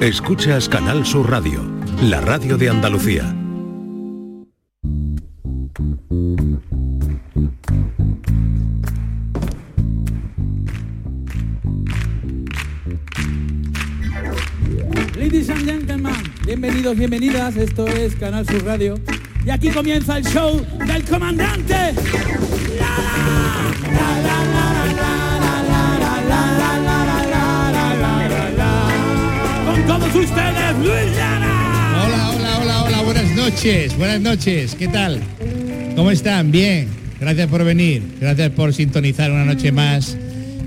Escuchas Canal Sur Radio, la radio de Andalucía. Ladies and gentlemen, bienvenidos, bienvenidas, esto es Canal Sur Radio. Y aquí comienza el show del comandante. Todos ustedes, Luis. Hola, hola, hola, hola, buenas noches, buenas noches, ¿qué tal? ¿Cómo están? Bien, gracias por venir, gracias por sintonizar una noche más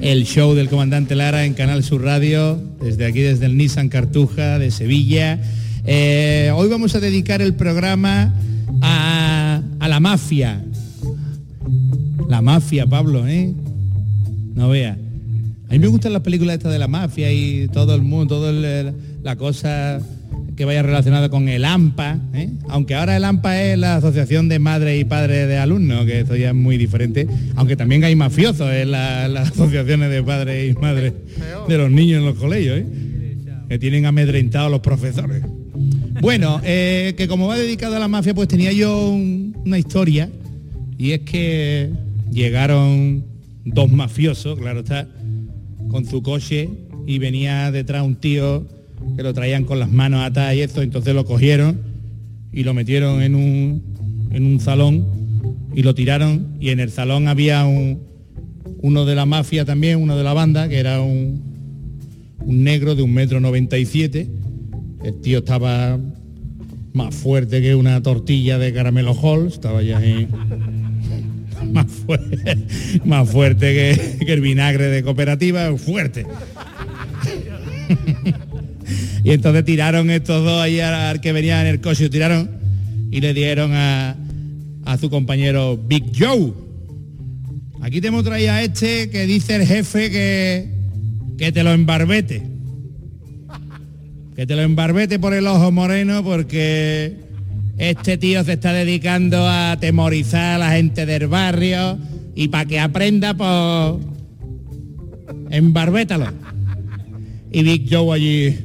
el show del comandante Lara en Canal Sur Radio, desde aquí, desde el Nissan Cartuja de Sevilla. Eh, hoy vamos a dedicar el programa a, a la mafia. La mafia, Pablo, ¿eh? No vea. A mí me gustan las películas estas de la mafia y todo el mundo, toda la cosa que vaya relacionada con el AMPA, ¿eh? aunque ahora el AMPA es la Asociación de Madres y Padres de Alumnos, que eso ya es muy diferente, aunque también hay mafiosos en la- las asociaciones de padres y madres de los niños en los colegios, ¿eh? que tienen amedrentados los profesores. Bueno, eh, que como va dedicado a la mafia, pues tenía yo un- una historia, y es que llegaron dos mafiosos, claro está, con su coche y venía detrás un tío que lo traían con las manos atadas y esto, entonces lo cogieron y lo metieron en un, en un salón y lo tiraron y en el salón había un, uno de la mafia también, uno de la banda, que era un, un negro de un metro noventa y siete. El tío estaba más fuerte que una tortilla de caramelo Halls, estaba ya ahí más, fuerte, más fuerte que el vinagre de cooperativa, fuerte. y entonces tiraron estos dos ahí al, que venía en el coche, tiraron y le dieron a, a su compañero Big Joe. Aquí te hemos traído a este que dice el jefe que, que te lo embarbete. Que te lo embarbete por el ojo moreno porque este tío se está dedicando a atemorizar a la gente del barrio y para que aprenda, pues embarbétalo. Y Big Joe allí,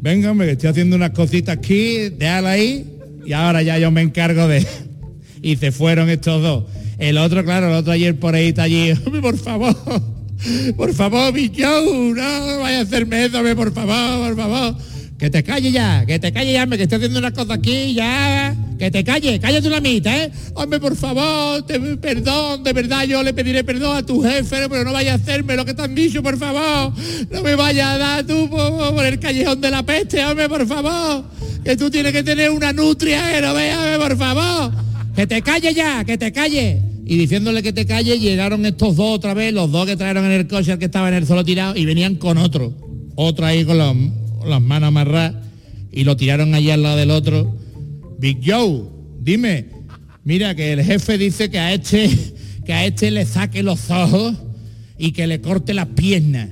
venga, que estoy haciendo unas cositas aquí, déjalo ahí y ahora ya yo me encargo de... Y se fueron estos dos. El otro, claro, el otro ayer por ahí está allí, por favor, por favor, Big Joe, no vaya a hacerme eso, por favor, por favor. Que te calle ya, que te calle ya, que estoy haciendo unas cosas aquí, ya. Que te calle, cállate una mitad, ¿eh? Hombre, por favor, te, perdón, de verdad yo le pediré perdón a tu jefe, pero no vaya a hacerme lo que te han dicho, por favor. No me vaya a dar tú por, el callejón de la peste, hombre, por favor. Que tú tienes que tener una nutria, ¿eh? No véame, por favor. Que te calle ya, que te calle. Y diciéndole que te calle, llegaron estos dos otra vez, los dos que trajeron en el coche al que estaba en el suelo tirado, y venían con otro. Otro ahí con, los- las manos amarradas, y lo tiraron allí al lado del otro. Big Joe, dime, mira que el jefe dice que a este, que a este le saque los ojos y que le corte las piernas.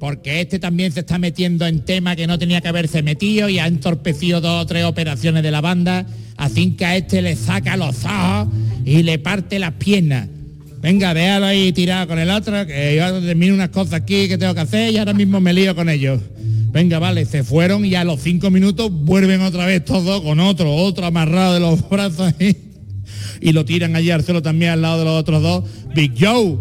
Porque este también se está metiendo en tema que no tenía que haberse metido y ha entorpecido dos o tres operaciones de la banda. Así que a este le saca los ojos y le parte las piernas. Venga, déjalo ahí tirado con el otro, que yo termino unas cosas aquí que tengo que hacer y ahora mismo me lío con ellos. Venga, vale, se fueron y a los cinco minutos vuelven otra vez todos con otro, otro amarrado de los brazos ahí. Y lo tiran allí al también al lado de los otros dos. Big Joe,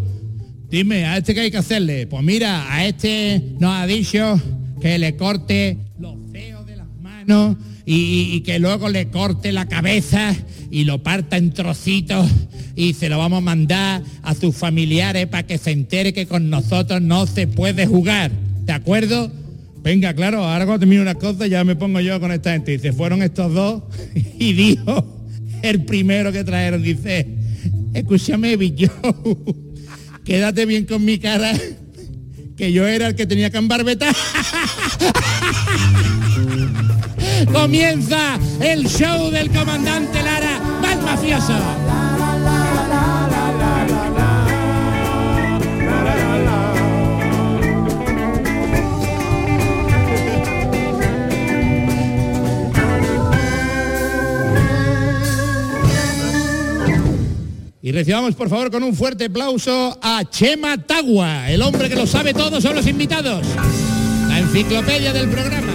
Dime, ¿a este qué hay que hacerle? Pues mira, a este nos ha dicho que le corte los dedos de las manos y, y- y que luego le corte la cabeza y lo parta en trocitos y se lo vamos a mandar a sus familiares para que se entere que con nosotros no se puede jugar. ¿De acuerdo? Venga, claro, ahora cuando termine una cosa ya me pongo yo con esta gente. Se fueron estos dos y dijo el primero que trajeron, dice, escúchame, Billo, quédate bien con mi cara, que yo era el que tenía que embarbetar. Comienza el show del comandante Lara, más mafioso. Y recibamos por favor con un fuerte aplauso a Chema Tagua, el hombre que lo sabe todo son los invitados. La enciclopedia del programa.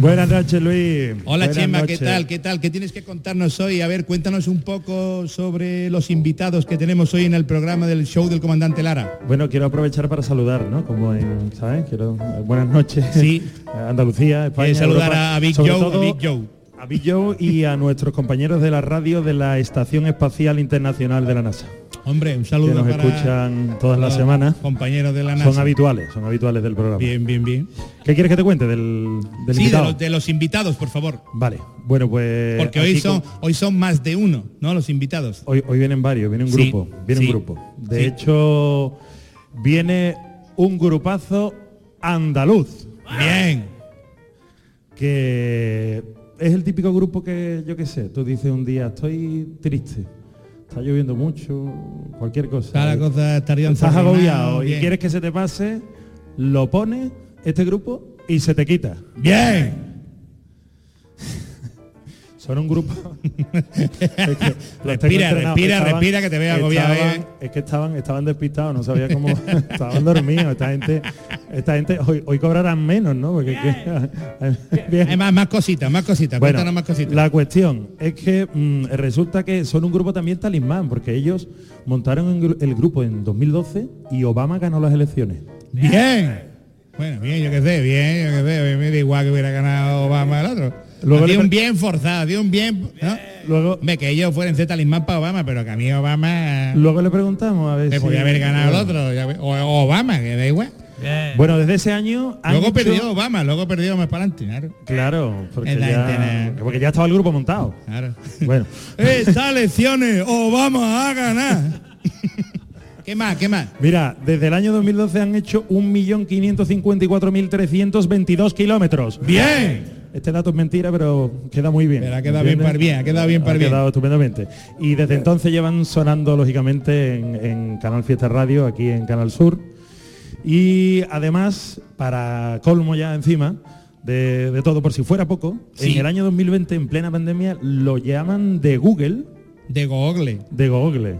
Buenas noches, Luis. Hola Buenas Chema, ¿qué tal? ¿Qué tal? ¿Qué tienes que contarnos hoy? A ver, cuéntanos un poco sobre los invitados que tenemos hoy en el programa del show del comandante Lara. Bueno, quiero aprovechar para saludar, ¿no? Como en, ¿sabes? Quiero eh, buenas noches. Sí. Andalucía, España. Eh, saludar Europa. a Big Joe, todo a Big Joe. A Big Joe y a nuestros compañeros de la radio de la Estación Espacial Internacional de la NASA, Hombre, un que saludo nos para escuchan todas las semanas. compañeros de la NASA. Son habituales, son habituales del programa. Bien, bien, bien. ¿Qué quieres que te cuente del, del Sí, de los, de los invitados, por favor. Vale, bueno, pues... Porque hoy son, con- hoy son más de uno, ¿no? Los invitados. Hoy, hoy vienen varios, viene un Sí, grupo, viene sí, un grupo. De sí. hecho, viene un grupazo andaluz, Bien. que es el típico grupo que, yo qué sé, tú dices un día, estoy triste, está lloviendo mucho, cualquier cosa. Cada cosa estaría Estás agobiado y bien. quieres que se te pase, lo pones, este grupo, y se te quita. Bien. Son un grupo. Es que tengo Respira, entrenados. respira, respira, que te veo agobiado, estaban- eh. Es que estaban, estaban despistados, no sabía cómo. estaban dormidos. Esta gente, esta gente hoy, hoy cobrarán menos, ¿no? Porque Bien. Hay más, más cositas, más cositas. Bueno, Cuéntanos más cositas. la cuestión es que mm, resulta que son un grupo también talismán, porque ellos montaron el grupo en 2012 y Obama ganó las elecciones. Bien. Bueno, bien, yo qué sé, bien, yo qué sé. Me da igual que hubiera ganado Obama el otro. Luego le un bien forzado, dio un bien. ¿no? Luego, Hombre, que ellos fueran Z talismán para Obama, pero que a mí Obama luego le preguntamos a ver me si- podía haber ganado el otro. ya O, Obama, que da igual. Bueno, desde ese año han Luego hecho- perdió Obama, luego perdió más para adelante, claro. Ya, porque ya estaba el grupo montado. claro. Bueno, Estas elecciones, Obama a ganar. ¿Qué más? ¿Qué más? mira, desde el año 2012 han hecho 1.554.322 kilómetros. Bien. Este dato es mentira, pero queda muy bien. Pero ha quedado bien para bien, ha quedado bien para Ha bien. quedado estupendamente. Y desde entonces llevan sonando, lógicamente, en, en Canal Fiesta Radio, aquí en Canal Sur. Y además, para colmo ya encima de, de todo, por si fuera poco, Sí. en el año 2020, en plena pandemia, lo llaman de Google De Google. de Google.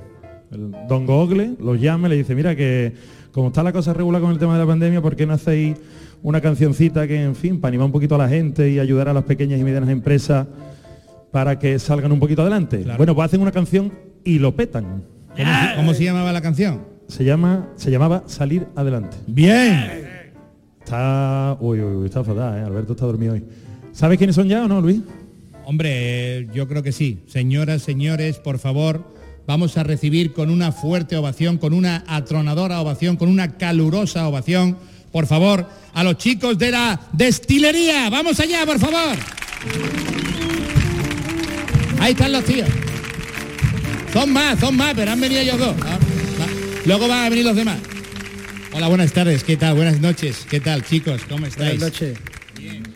El don Google los llama y le dice, mira que como está la cosa regular con el tema de la pandemia, ¿por qué no hacéis una cancioncita que, en fin, para animar un poquito a la gente y ayudar a las pequeñas y medianas empresas para que salgan un poquito adelante? Claro. Bueno, pues hacen una canción y lo petan. ¿Cómo, se- cómo se llamaba la canción? Se llama, se llamaba Salir Adelante. Bien. Está. Uy, uy, uy, está fatal, ¿eh? Alberto está dormido hoy. ¿Sabes quiénes son ya o no, Luis? Hombre, yo creo que sí. Señoras, señores, por favor, vamos a recibir con una fuerte ovación, con una atronadora ovación, con una calurosa ovación, por favor, a los chicos de la destilería. Vamos allá, por favor. Ahí están los tíos. Son más, son más, pero han venido ellos dos. Luego van a venir los demás. Hola, buenas tardes, ¿qué tal? Buenas noches, ¿qué tal, chicos? ¿Cómo estáis? Buenas noches.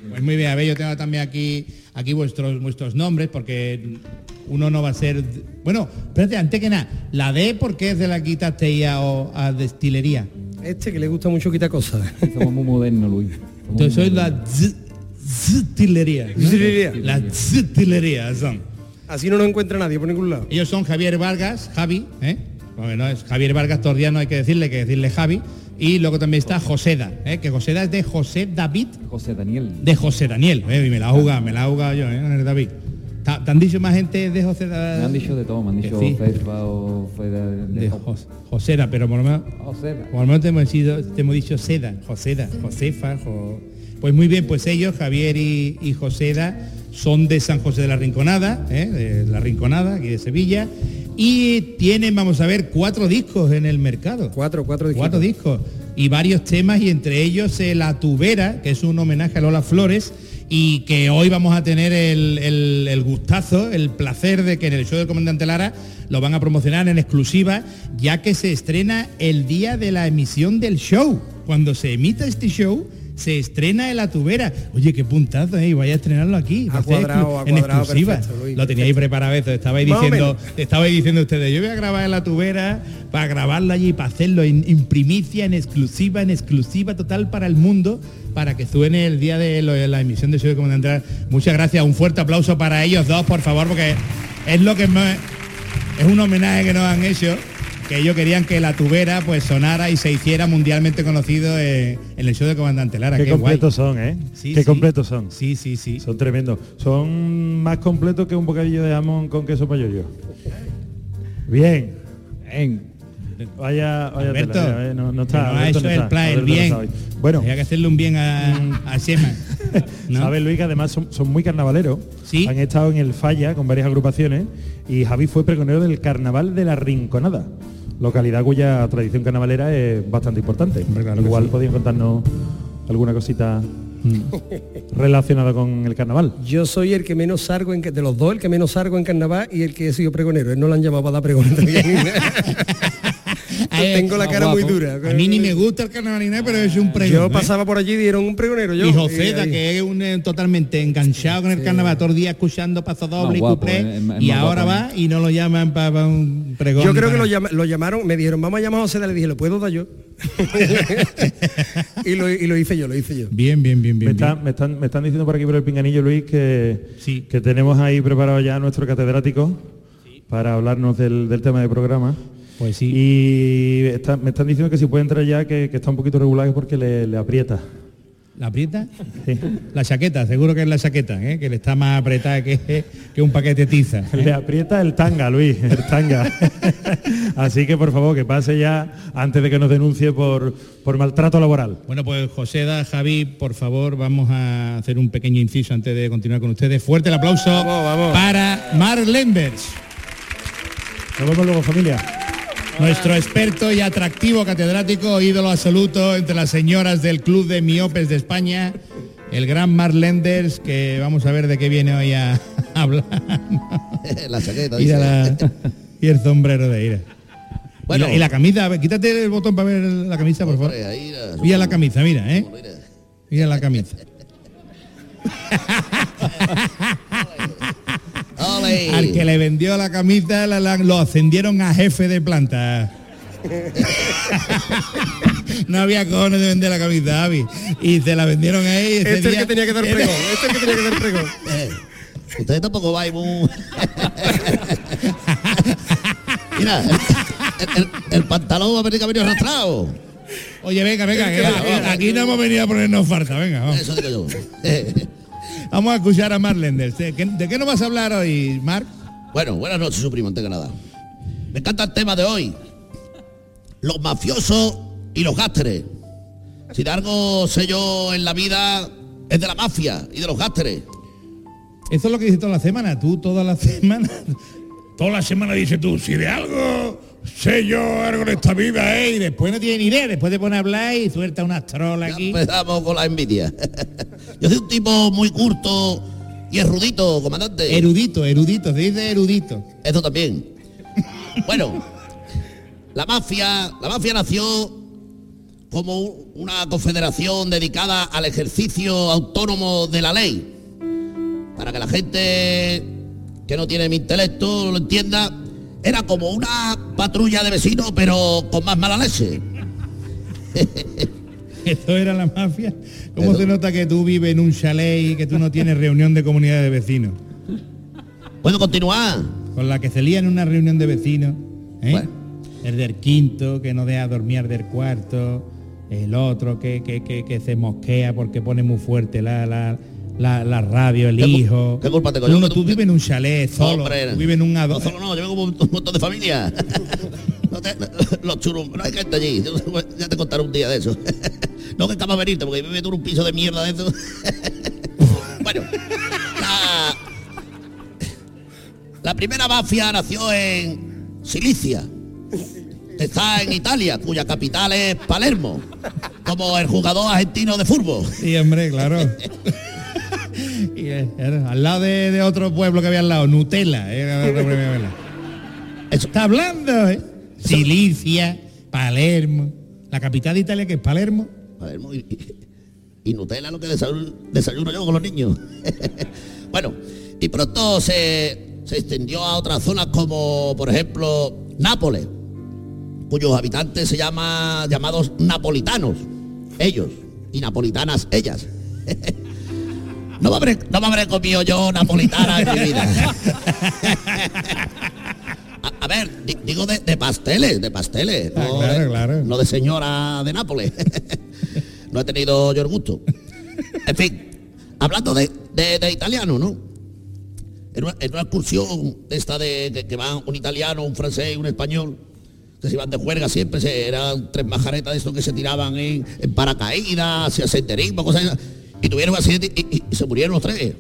Pues muy bien, a ver, yo tengo también aquí, aquí vuestros, vuestros nombres, porque uno no va a ser... Bueno, espérate, antes que nada, la D, ¿por qué es de la quitaste a, o a destilería? Este que le gusta mucho quitar cosas. Somos muy modernos, Luis. Somos Entonces soy la modernos. z- destilería. ¿no? La destilería son. Así no nos encuentra nadie por ningún lado. Ellos son Javier Vargas, Javi, ¿eh? Porque no es Javier Vargas Tordiano, hay que decirle, hay que decirle Javi. Y luego también está Joseda, ¿eh? que Joseda es de José David José Daniel. de José Daniel. ¿eh? Y me la ha jugado, me la ha jugado yo, ¿eh? David. ¿Te han dicho más gente de José Daniel? Me han dicho de todo, me han dicho sí. Fefa o fue de, De Jos- Josera, pero por lo menos, José. por lo menos te, hemos dicho, te hemos dicho Seda, Joseda, Josefa, Jo- Pues muy bien, pues ellos, Javier y, y Joseda, son de San José de la Rinconada, ¿eh? de la Rinconada, aquí de Sevilla, y tienen, vamos a ver, cuatro discos en el mercado. Cuatro, cuatro discos. Cuatro discos y varios temas y entre ellos eh, La Tubera, que es un homenaje a Lola Flores y que hoy vamos a tener el, el- gustazo, el placer de que en el show del Comandante Lara lo van a promocionar en exclusiva, ya que se estrena el día de la emisión del show. Cuando se emita este show, se estrena en La Tubera. Oye, qué puntazo, ¿eh? Y vaya a estrenarlo aquí. A cuadrado, en exclusiva. perfecto, Luis, lo teníais preparado eso, estabais Más diciendo, estabais diciendo ustedes, yo voy a grabar en la tubera para grabarlo allí, para hacerlo en, en primicia, en exclusiva, en exclusiva total para el mundo, para que suene el día de lo- la emisión de Show de Comandante. Muchas gracias, un fuerte aplauso para ellos dos, por favor, porque es lo que me- es un homenaje que nos han hecho. Que ellos querían que la tubera pues sonara y se hiciera mundialmente conocido eh, en el show de Comandante Lara. Qué Qué, guay. completos son, ¿eh? Sí, Qué sí. completos son. Sí, sí, sí. Son tremendos. Son más completos que un bocadillo de jamón con queso payoyo. Bien. Bien. Vaya, vaya Alberto, tela, mira, eh, no, no está. no Alberto no el plan, el no. Bueno, Había que hacerle un bien a, a Shema. ¿no? sabes Luis que además son, son muy carnavaleros. Sí. Han estado en el Falla con varias agrupaciones y Javi fue pregonero del Carnaval de la Rinconada, localidad cuya tradición carnavalera es bastante importante. Hombre, claro Igual sí. podían contarnos alguna cosita Mm. relacionada con el carnaval. Yo soy el que menos sargo en, de los dos, el que menos sargo en carnaval y el que he sido pregonero. Él no lo han llamado para dar pregones Tengo la cara muy dura. A mí ni me gusta el carnavalina, pero es un pregón. Yo ¿eh? pasaba por allí y dieron un pregonero. Yo, y Joseta, que es un eh, totalmente enganchado con el carnaval, todo el día escuchando paso doble y cuplé, eh, y ahora guapo, va y no lo llaman para un pregón. Yo creo que lo, llama- lo llamaron, me dijeron, vamos a llamar a José, le dije, ¿lo puedo dar yo? y, lo, y lo hice yo, lo hice yo. Bien, bien, bien, Me, bien. está- bien. me están, me están diciendo por aquí por el pinganillo, Luis, que, Sí. que tenemos ahí preparado ya nuestro catedrático para hablarnos del, del tema del programa. Pues sí. Y está- me están diciendo que si puede entrar ya, que, que está un poquito regular porque le, le aprieta. ¿La aprieta? Sí. La chaqueta, seguro que es la chaqueta, ¿eh? que le está más apretada que, que un paquete de tiza. ¿eh? Le aprieta el tanga, Luis, el tanga. Así que por favor, que pase ya antes de que nos denuncie por, por maltrato laboral. Bueno, pues José da, Javi, por favor, vamos a hacer un pequeño inciso antes de continuar con ustedes. Fuerte el aplauso Vamos, vamos. para Mark Lenders. Nos vemos luego, familia. Nuestro experto y atractivo catedrático, ídolo absoluto entre las señoras del Club de Miopes de España, el gran Mark Lenders, que vamos a ver de qué viene hoy a hablar. la chaqueta, la- y el sombrero de ira. Bueno. y, la, y la camisa, quítate el botón para ver la camisa, por favor. Mira la camisa, mira, ¿eh? Mira la camisa. Al que le vendió la camisa la- la- lo ascendieron a jefe de planta. no había cojones de vender la camisa, Avi. Y se la vendieron a él. Este es el que tenía que dar pregón, este es el que tenía que dar pregón. Eh, Ustedes tampoco vais muy... Mira, el, el- el pantalón va a venir que ha venido arrastrado. Oye, venga, venga, que aquí, aquí no hemos venido a ponernos farta, venga, vamos. Eso digo yo. Vamos a escuchar a Mark Lenders. ¿De qué, de qué nos vas a hablar hoy, Mark? Bueno, buenas noches, su primo, antes que nada. Me encanta el tema de hoy. Los mafiosos y los gásteres. Si de algo sé yo en la vida, es de la mafia y de los gásteres. Eso es lo que dices toda la semana, tú toda la semana. Toda la semana dices tú, si de algo sé yo algo en esta vida, ¿eh? Y después no tiene ni idea, después te pone a hablar y suelta unas trolas Ya aquí. empezamos con la envidia. Yo soy un tipo muy curto y erudito, comandante. Erudito, erudito, se dice erudito. Eso también. Bueno, la mafia, la mafia nació como un- una confederación dedicada al ejercicio autónomo de la ley. Para que la gente que no tiene mi intelecto lo entienda, era como una patrulla de vecinos, pero con más mala leche. Esto era la mafia. ¿Cómo se nota que tú vives en un chalet y que tú no tienes reunión de comunidad de vecinos? ¿Puedo continuar? Con la que se lía en una reunión de vecinos. ¿eh? Bueno. El del quinto, que no deja dormir del cuarto. El otro que, que, que, que se mosquea porque pone muy fuerte la, la, la, la radio, el ¿Qué cu- hijo. qué culpa tengo yo? no, Que tú vives en un chalet solo. Hombre, tú vives en un No ado- solo no, yo vengo un montón de familia. No te- los churum, no hay gente allí. Ya te contaré un día de eso. No que estamos a venirte porque vive tú en un piso de mierda de eso. Bueno, la, la primera mafia nació en Silicia. Está en Italia, cuya capital es Palermo, como el jugador argentino de fútbol. Sí, hombre, claro. Eh, al lado de, otro pueblo que había al lado, Nutella. Eso. Está hablando, ¿eh? Silicia, Palermo. La capital de Italia que es Palermo. Palermo y Nutella lo que desayuno, desayuno yo con los niños. bueno, y pronto se, se extendió a otras zonas como, por ejemplo, Nápoles, cuyos habitantes se llaman llamados napolitanos, ellos, y napolitanas ellas. No me, habré, no me habré comido yo napolitana en mi vida. A- A ver, di- digo de, de pasteles, de pasteles. Ah, no, claro, de, claro. no de señora de Nápoles. no he tenido yo el gusto. En fin, hablando de, de- de italiano, ¿no? En una, en una excursión esta de que, que van un italiano, un francés y un español, que se iban de juerga siempre, se, eran tres majaretas de estos que se tiraban en, en paracaídas, hacía senderismo, cosas esas, y tuvieron un accidente y, y- y se murieron los tres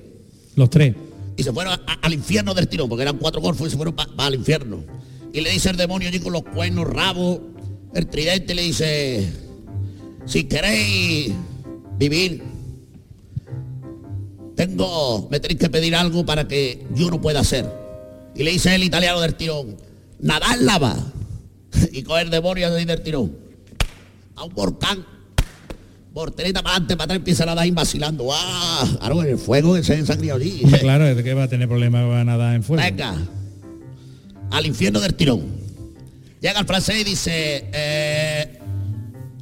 Los tres. y se fueron a- a- al infierno del tirón, porque eran cuatro golfos y se fueron para el infierno. Y le dice el demonio allí con los cuernos, rabos, el tridente le dice, si queréis vivir, tengo, me tenéis que pedir algo para que yo no pueda hacer. Y le dice el italiano del tirón, nadar lava. Y coger demonio así del tirón. A un volcán. Voltereta para adelante, para atrás, empieza a nadar vacilando. ¡Ah! Claro, en el fuego que se, allí. Hombre, claro, es que va a tener problemas para nada en fuego. Venga, al infierno del tirón. Llega el francés y dice, eh,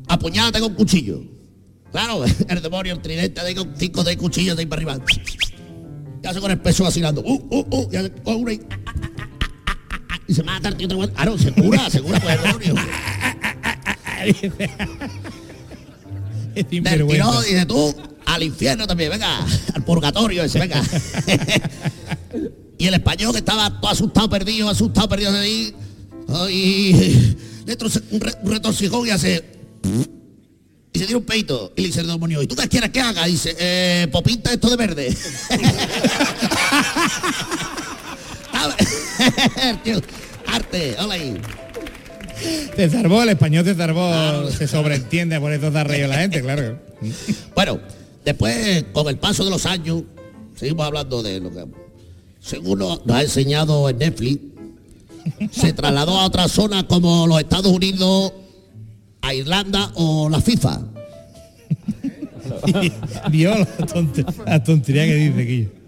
apuñálate con cuchillo. Claro, el demonio, el tridente, con cinco seis cuchillos de ahí para arriba. Ya se con el peso vacilando. Uh, uh, uh, ya uno y, y se mata el tío. otro- Claro, se cura, se cura por el demonio. Del tirón, dice tú, al infierno también, venga, al purgatorio ese, venga. y el español que estaba todo asustado, perdido, asustado, perdido de ahí, entró un, re- un retorcijón y hace... Y se tira un peito y le dice el demonio, ¿y tú qué quieres que haga? dice, eh, pues pinta esto de verde. Arte, hola ahí. Zarvó, el español te zarvó, se sobreentiende, por eso da reír a la gente, claro. Bueno, después, con el paso de los años, seguimos hablando de lo que, según nos ha enseñado en Netflix, se trasladó a otra zona como los Estados Unidos, a Irlanda o la FIFA. Dios, la, tonte- la tontería que dice Quillo.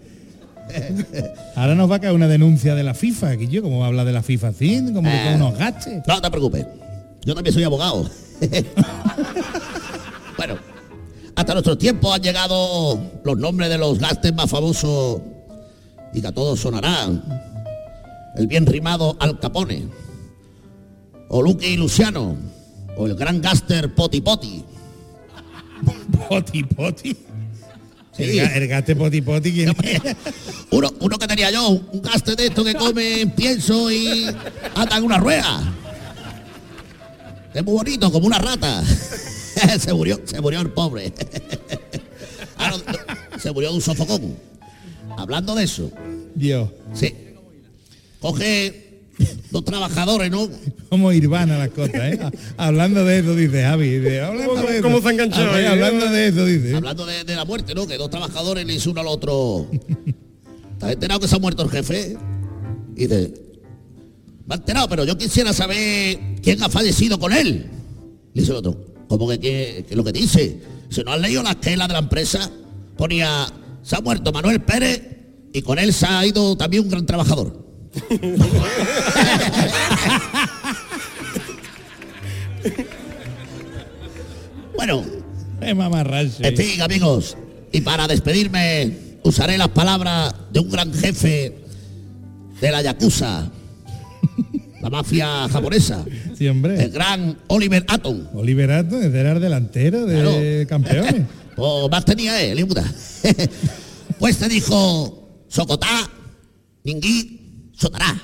Ahora nos va a caer una denuncia de la FIFA, Quillo, como va a hablar de la FIFA así, como que con unos gastes. No te preocupes, yo también soy abogado. bueno, hasta nuestros tiempos han llegado los nombres de los gastes más famosos y que a todos sonarán. El bien rimado Al Capone, o Lucky Luciano, o el gran gaster Poti Poti. Poti poti. Sí. El, ga- el gaste poti poti. Uno, uno que tenía yo, un gaste de esto que come pienso y anda en una rueda. Es muy bonito, como una rata. se murió, se murió el pobre. Ah, no, se murió de un sofocón. Hablando de eso, Dios, sí. Coge dos trabajadores, ¿no? como Irvana las cosas, ¿eh? Hablando de eso, dice Javi. dice, hablando ¿Cómo- de eso. cómo se ha enganchado Javi, ahí, Hablando eh? de eso, dice. Hablando de, de la muerte, ¿no? Que dos trabajadores le dice uno al otro. ¿Estás enterado que se ha muerto el jefe? Y dice, me ha enterado, pero yo quisiera saber quién ha fallecido con él. Le dice el otro, ¿cómo que qué, qué es lo que dice? Si no has leído la esquela de la empresa, ponía, se ha muerto Manuel Pérez y con él se ha ido también un gran trabajador. bueno, Es mamarracho. en fin, amigos, y para despedirme usaré las palabras de un gran jefe de la Yakuza, la mafia japonesa, Sí, el hombre. gran Oliver Atom. Oliver Atom, era el delantero de Claro. campeones. Pues más tenía él, puta. Pues te dijo Sokotá, Ningui, Sotará,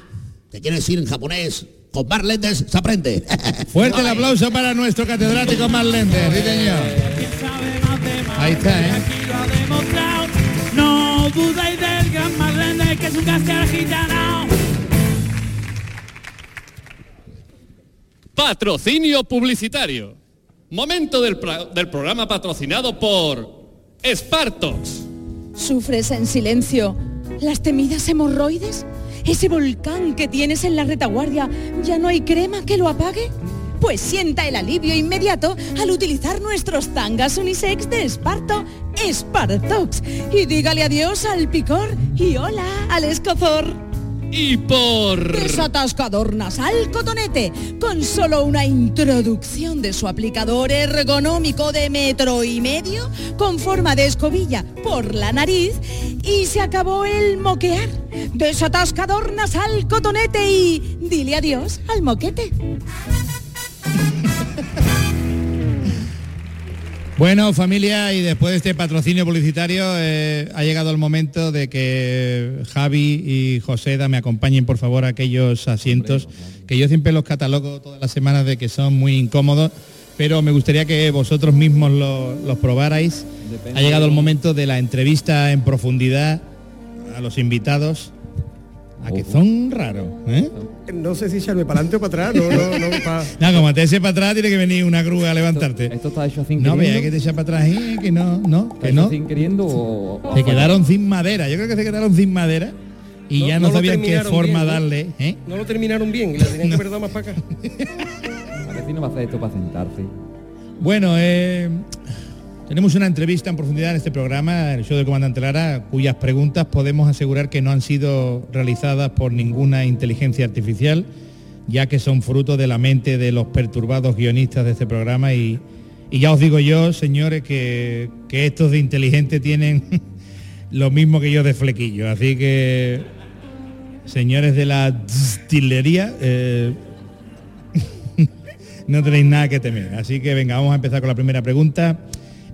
que quiere decir en japonés, con más lentes se aprende. Fuerte el aplauso para nuestro catedrático Marlender, sí señor. Ahí está, ¿eh? No dudéis del gran que es un gaster gitano. Patrocinio publicitario. Momento del, programa patrocinado por Spartox. ¿Sufres en silencio las temidas hemorroides? ¿Ese volcán que tienes en la retaguardia ya no hay crema que lo apague? Pues sienta el alivio inmediato al utilizar nuestros tangas unisex de Esparto, Spartox. Y dígale adiós al picor y hola al escozor. Y por... Desatascador nasal cotonete, con solo una introducción de su aplicador ergonómico de metro y medio, con forma de escobilla por la nariz, Y se acabó el moquear. Desatascador nasal cotonete y dile adiós al moquete. Bueno, familia, y después de este patrocinio publicitario, eh, ha llegado el momento de que Javi y Joseda me acompañen, por favor, a aquellos asientos que yo siempre los catalogo todas las semanas de que son muy incómodos, pero me gustaría que vosotros mismos lo- los probarais. Depende Ha llegado el momento de la entrevista en profundidad a los invitados, a que son raros. ¿eh? No sé si echarme para adelante o para atrás, no, no, no, pa- No, como te eche para atrás, tiene que venir una grúa a levantarte. ¿Esto está hecho sin No, vea que te echa para atrás, ¿eh? que no, no, ¿Está que no. sin queriendo o...? o Se quedaron sin madera, yo creo que se quedaron sin madera y No- ya no sabían qué forma darle. ¿eh? no lo terminaron bien, y la tenían que haber dado más para acá. no va a hacer esto para sentarse? Bueno, eh, tenemos una entrevista en profundidad en este programa, el show del comandante Lara, cuyas preguntas podemos asegurar que no han sido realizadas por ninguna inteligencia artificial, ya que son fruto de la mente de los perturbados guionistas de este programa y, y ya os digo yo, señores, que, que estos de inteligente tienen lo mismo que yo de flequillo, así que señores de la distillería, eh, no tenéis nada que temer. Así que venga, vamos a empezar con la primera pregunta.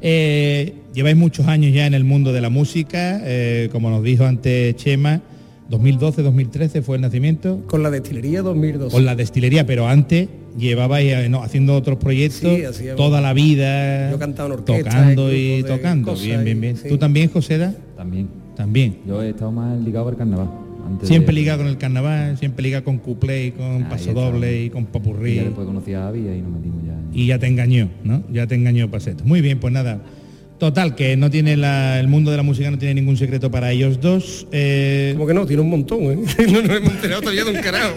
Eh, lleváis muchos años ya en el mundo de la música, eh, como nos dijo antes Chema, 2012, 2013 fue el nacimiento, Con la destilería 2012. con la destilería, pero antes llevabais eh, no, haciendo otros proyectos Sí, toda la vida, Yo cantaba en orquesta, tocando y tocando. Bien, bien, y- bien. sí. ¿Tú también, Joseda? También. También. Yo he estado más ligado al carnaval. Antes Siempre de- ligado con el carnaval, siempre ligado con cuplé y con Ahí paso está. doble y con Y papurrí. ya después conocí a Avi y ahí nos metimos ya. en- y ya te engañó, ¿no? Ya te engañó Paseto. Muy bien, pues nada. Total, que no tiene la- el mundo de la música no tiene ningún secreto para ellos dos. Eh, Como que no, tiene un montón, ¿eh? No nos hemos enterado todavía de un carajo.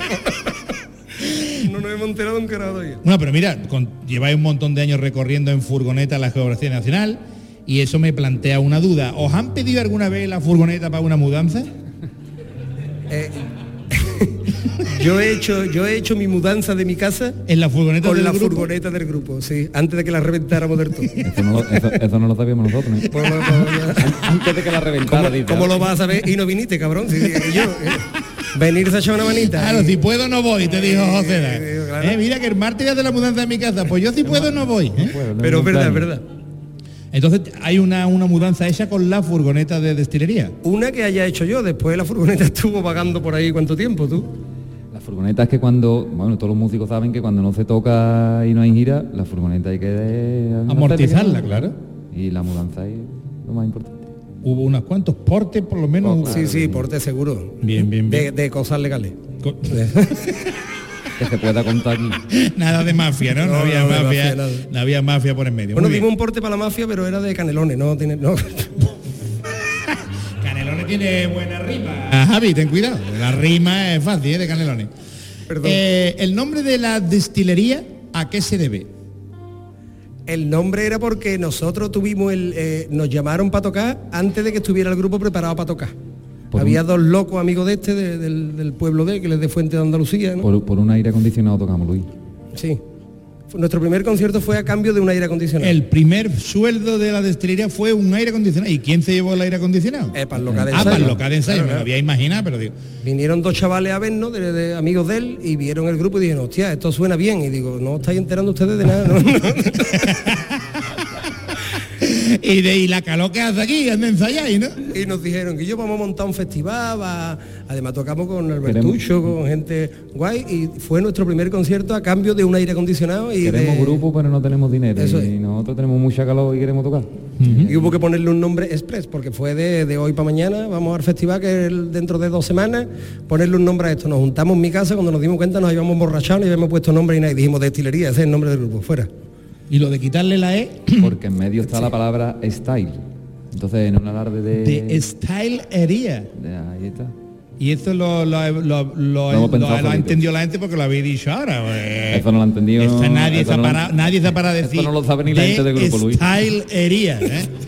No nos hemos enterado de un carajo todavía. bueno, pero mira, con- lleváis un montón de años recorriendo en furgoneta la geografía nacional y eso me plantea una duda. ¿Os han pedido alguna vez la furgoneta para una mudanza? Eh, yo he hecho, yo he hecho mi mudanza de mi casa ¿En la furgoneta con del la grupo? furgoneta del grupo, sí, antes de que la reventáramos del todo. Eso no, lo, eso, eso no lo sabíamos nosotros, ¿eh? Pues, pues, pues, Antes de que la reventara, ¿Cómo, dice. cómo lo vas a saber? Y no viniste, cabrón. Dije que yo. eh. Venir se echar una manita. Claro, y- si puedo no voy, te dijo José. Eh, claro. Eh, mira que el martes ya de la mudanza de mi casa, pues yo si puedo no voy. ¿eh? Pero es verdad, es verdad. Entonces hay una, una mudanza hecha con la furgoneta de destilería. Una que haya hecho yo, después la furgoneta estuvo vagando por ahí cuánto tiempo, tú. La furgoneta es que cuando, bueno, todos los músicos saben que cuando no se toca y no hay gira, la furgoneta hay que eh, Amortizarla, claro. Y la mudanza es lo más importante. Hubo unos cuantos portes, por lo menos. Oh, Sí, sí, porte seguro. Bien, bien, De, bien. de cosas legales. Co- Que se pueda contar aquí. Nada de mafia, ¿no? No, No, había no, mafia, no había mafia por en medio. Bueno, dimos un porte para la mafia, pero era de canelones, no tiene. No. Canelones tiene buena rima. Ah, Javi, ten cuidado. La rima es fácil, ¿eh? De Canelones. Perdón. Eh, el nombre de la destilería, ¿a qué se debe? El nombre era porque nosotros tuvimos el. eh, nos llamaron para tocar antes de que estuviera el grupo preparado para tocar. Por Había un- dos locos amigos de este, de- del, del pueblo de que les de Fuente de Andalucía, ¿no? Por, por un aire acondicionado tocamos, Luis. Sí. Nuestro primer concierto fue a cambio de un aire acondicionado. El primer sueldo de la destilería fue un aire acondicionado. ¿Y quién se llevó el aire acondicionado? Eh, para el local de ah, para el ensayo. local de ensayo, Claro, me lo había imaginado, pero digo, Vinieron dos chavales a vernos, de, de amigos de él, y vieron el grupo y dijeron, hostia, esto suena bien. Y digo, no estáis enterando ustedes de nada. ¿no? y de y la calor que hace aquí, anda ensayáis, ¿no? y nos dijeron que yo vamos a montar un festival, va- además tocamos con Queremos- Albertucho, con gente guay, y fue nuestro primer concierto a cambio de un aire acondicionado y, Queremos de- grupo, pero no tenemos dinero. Eso y es. nosotros tenemos mucha calor y queremos tocar. y hubo que ponerle un nombre express, porque fue de, de hoy para mañana, vamos al festival que es dentro de dos semanas, ponerle un nombre a esto. Nos juntamos en mi casa, cuando nos dimos cuenta nos habíamos emborrachado y habíamos puesto nombre y nada, y dijimos destilería, ese es el nombre del grupo, fuera. Y lo de quitarle la E Porque en medio está la palabra style. Entonces, en un alarde de... de stylería. de- ahí está. Y eso lo, lo, lo, lo- lo- ha entendido la gente porque lo habéis dicho ahora. pues. Eso no lo ha entendido, Esto nadie, ha no parado, nadie se ha parado a Esto decir. no lo sabe ni la gente del grupo, Luis. Stylería, ¿eh?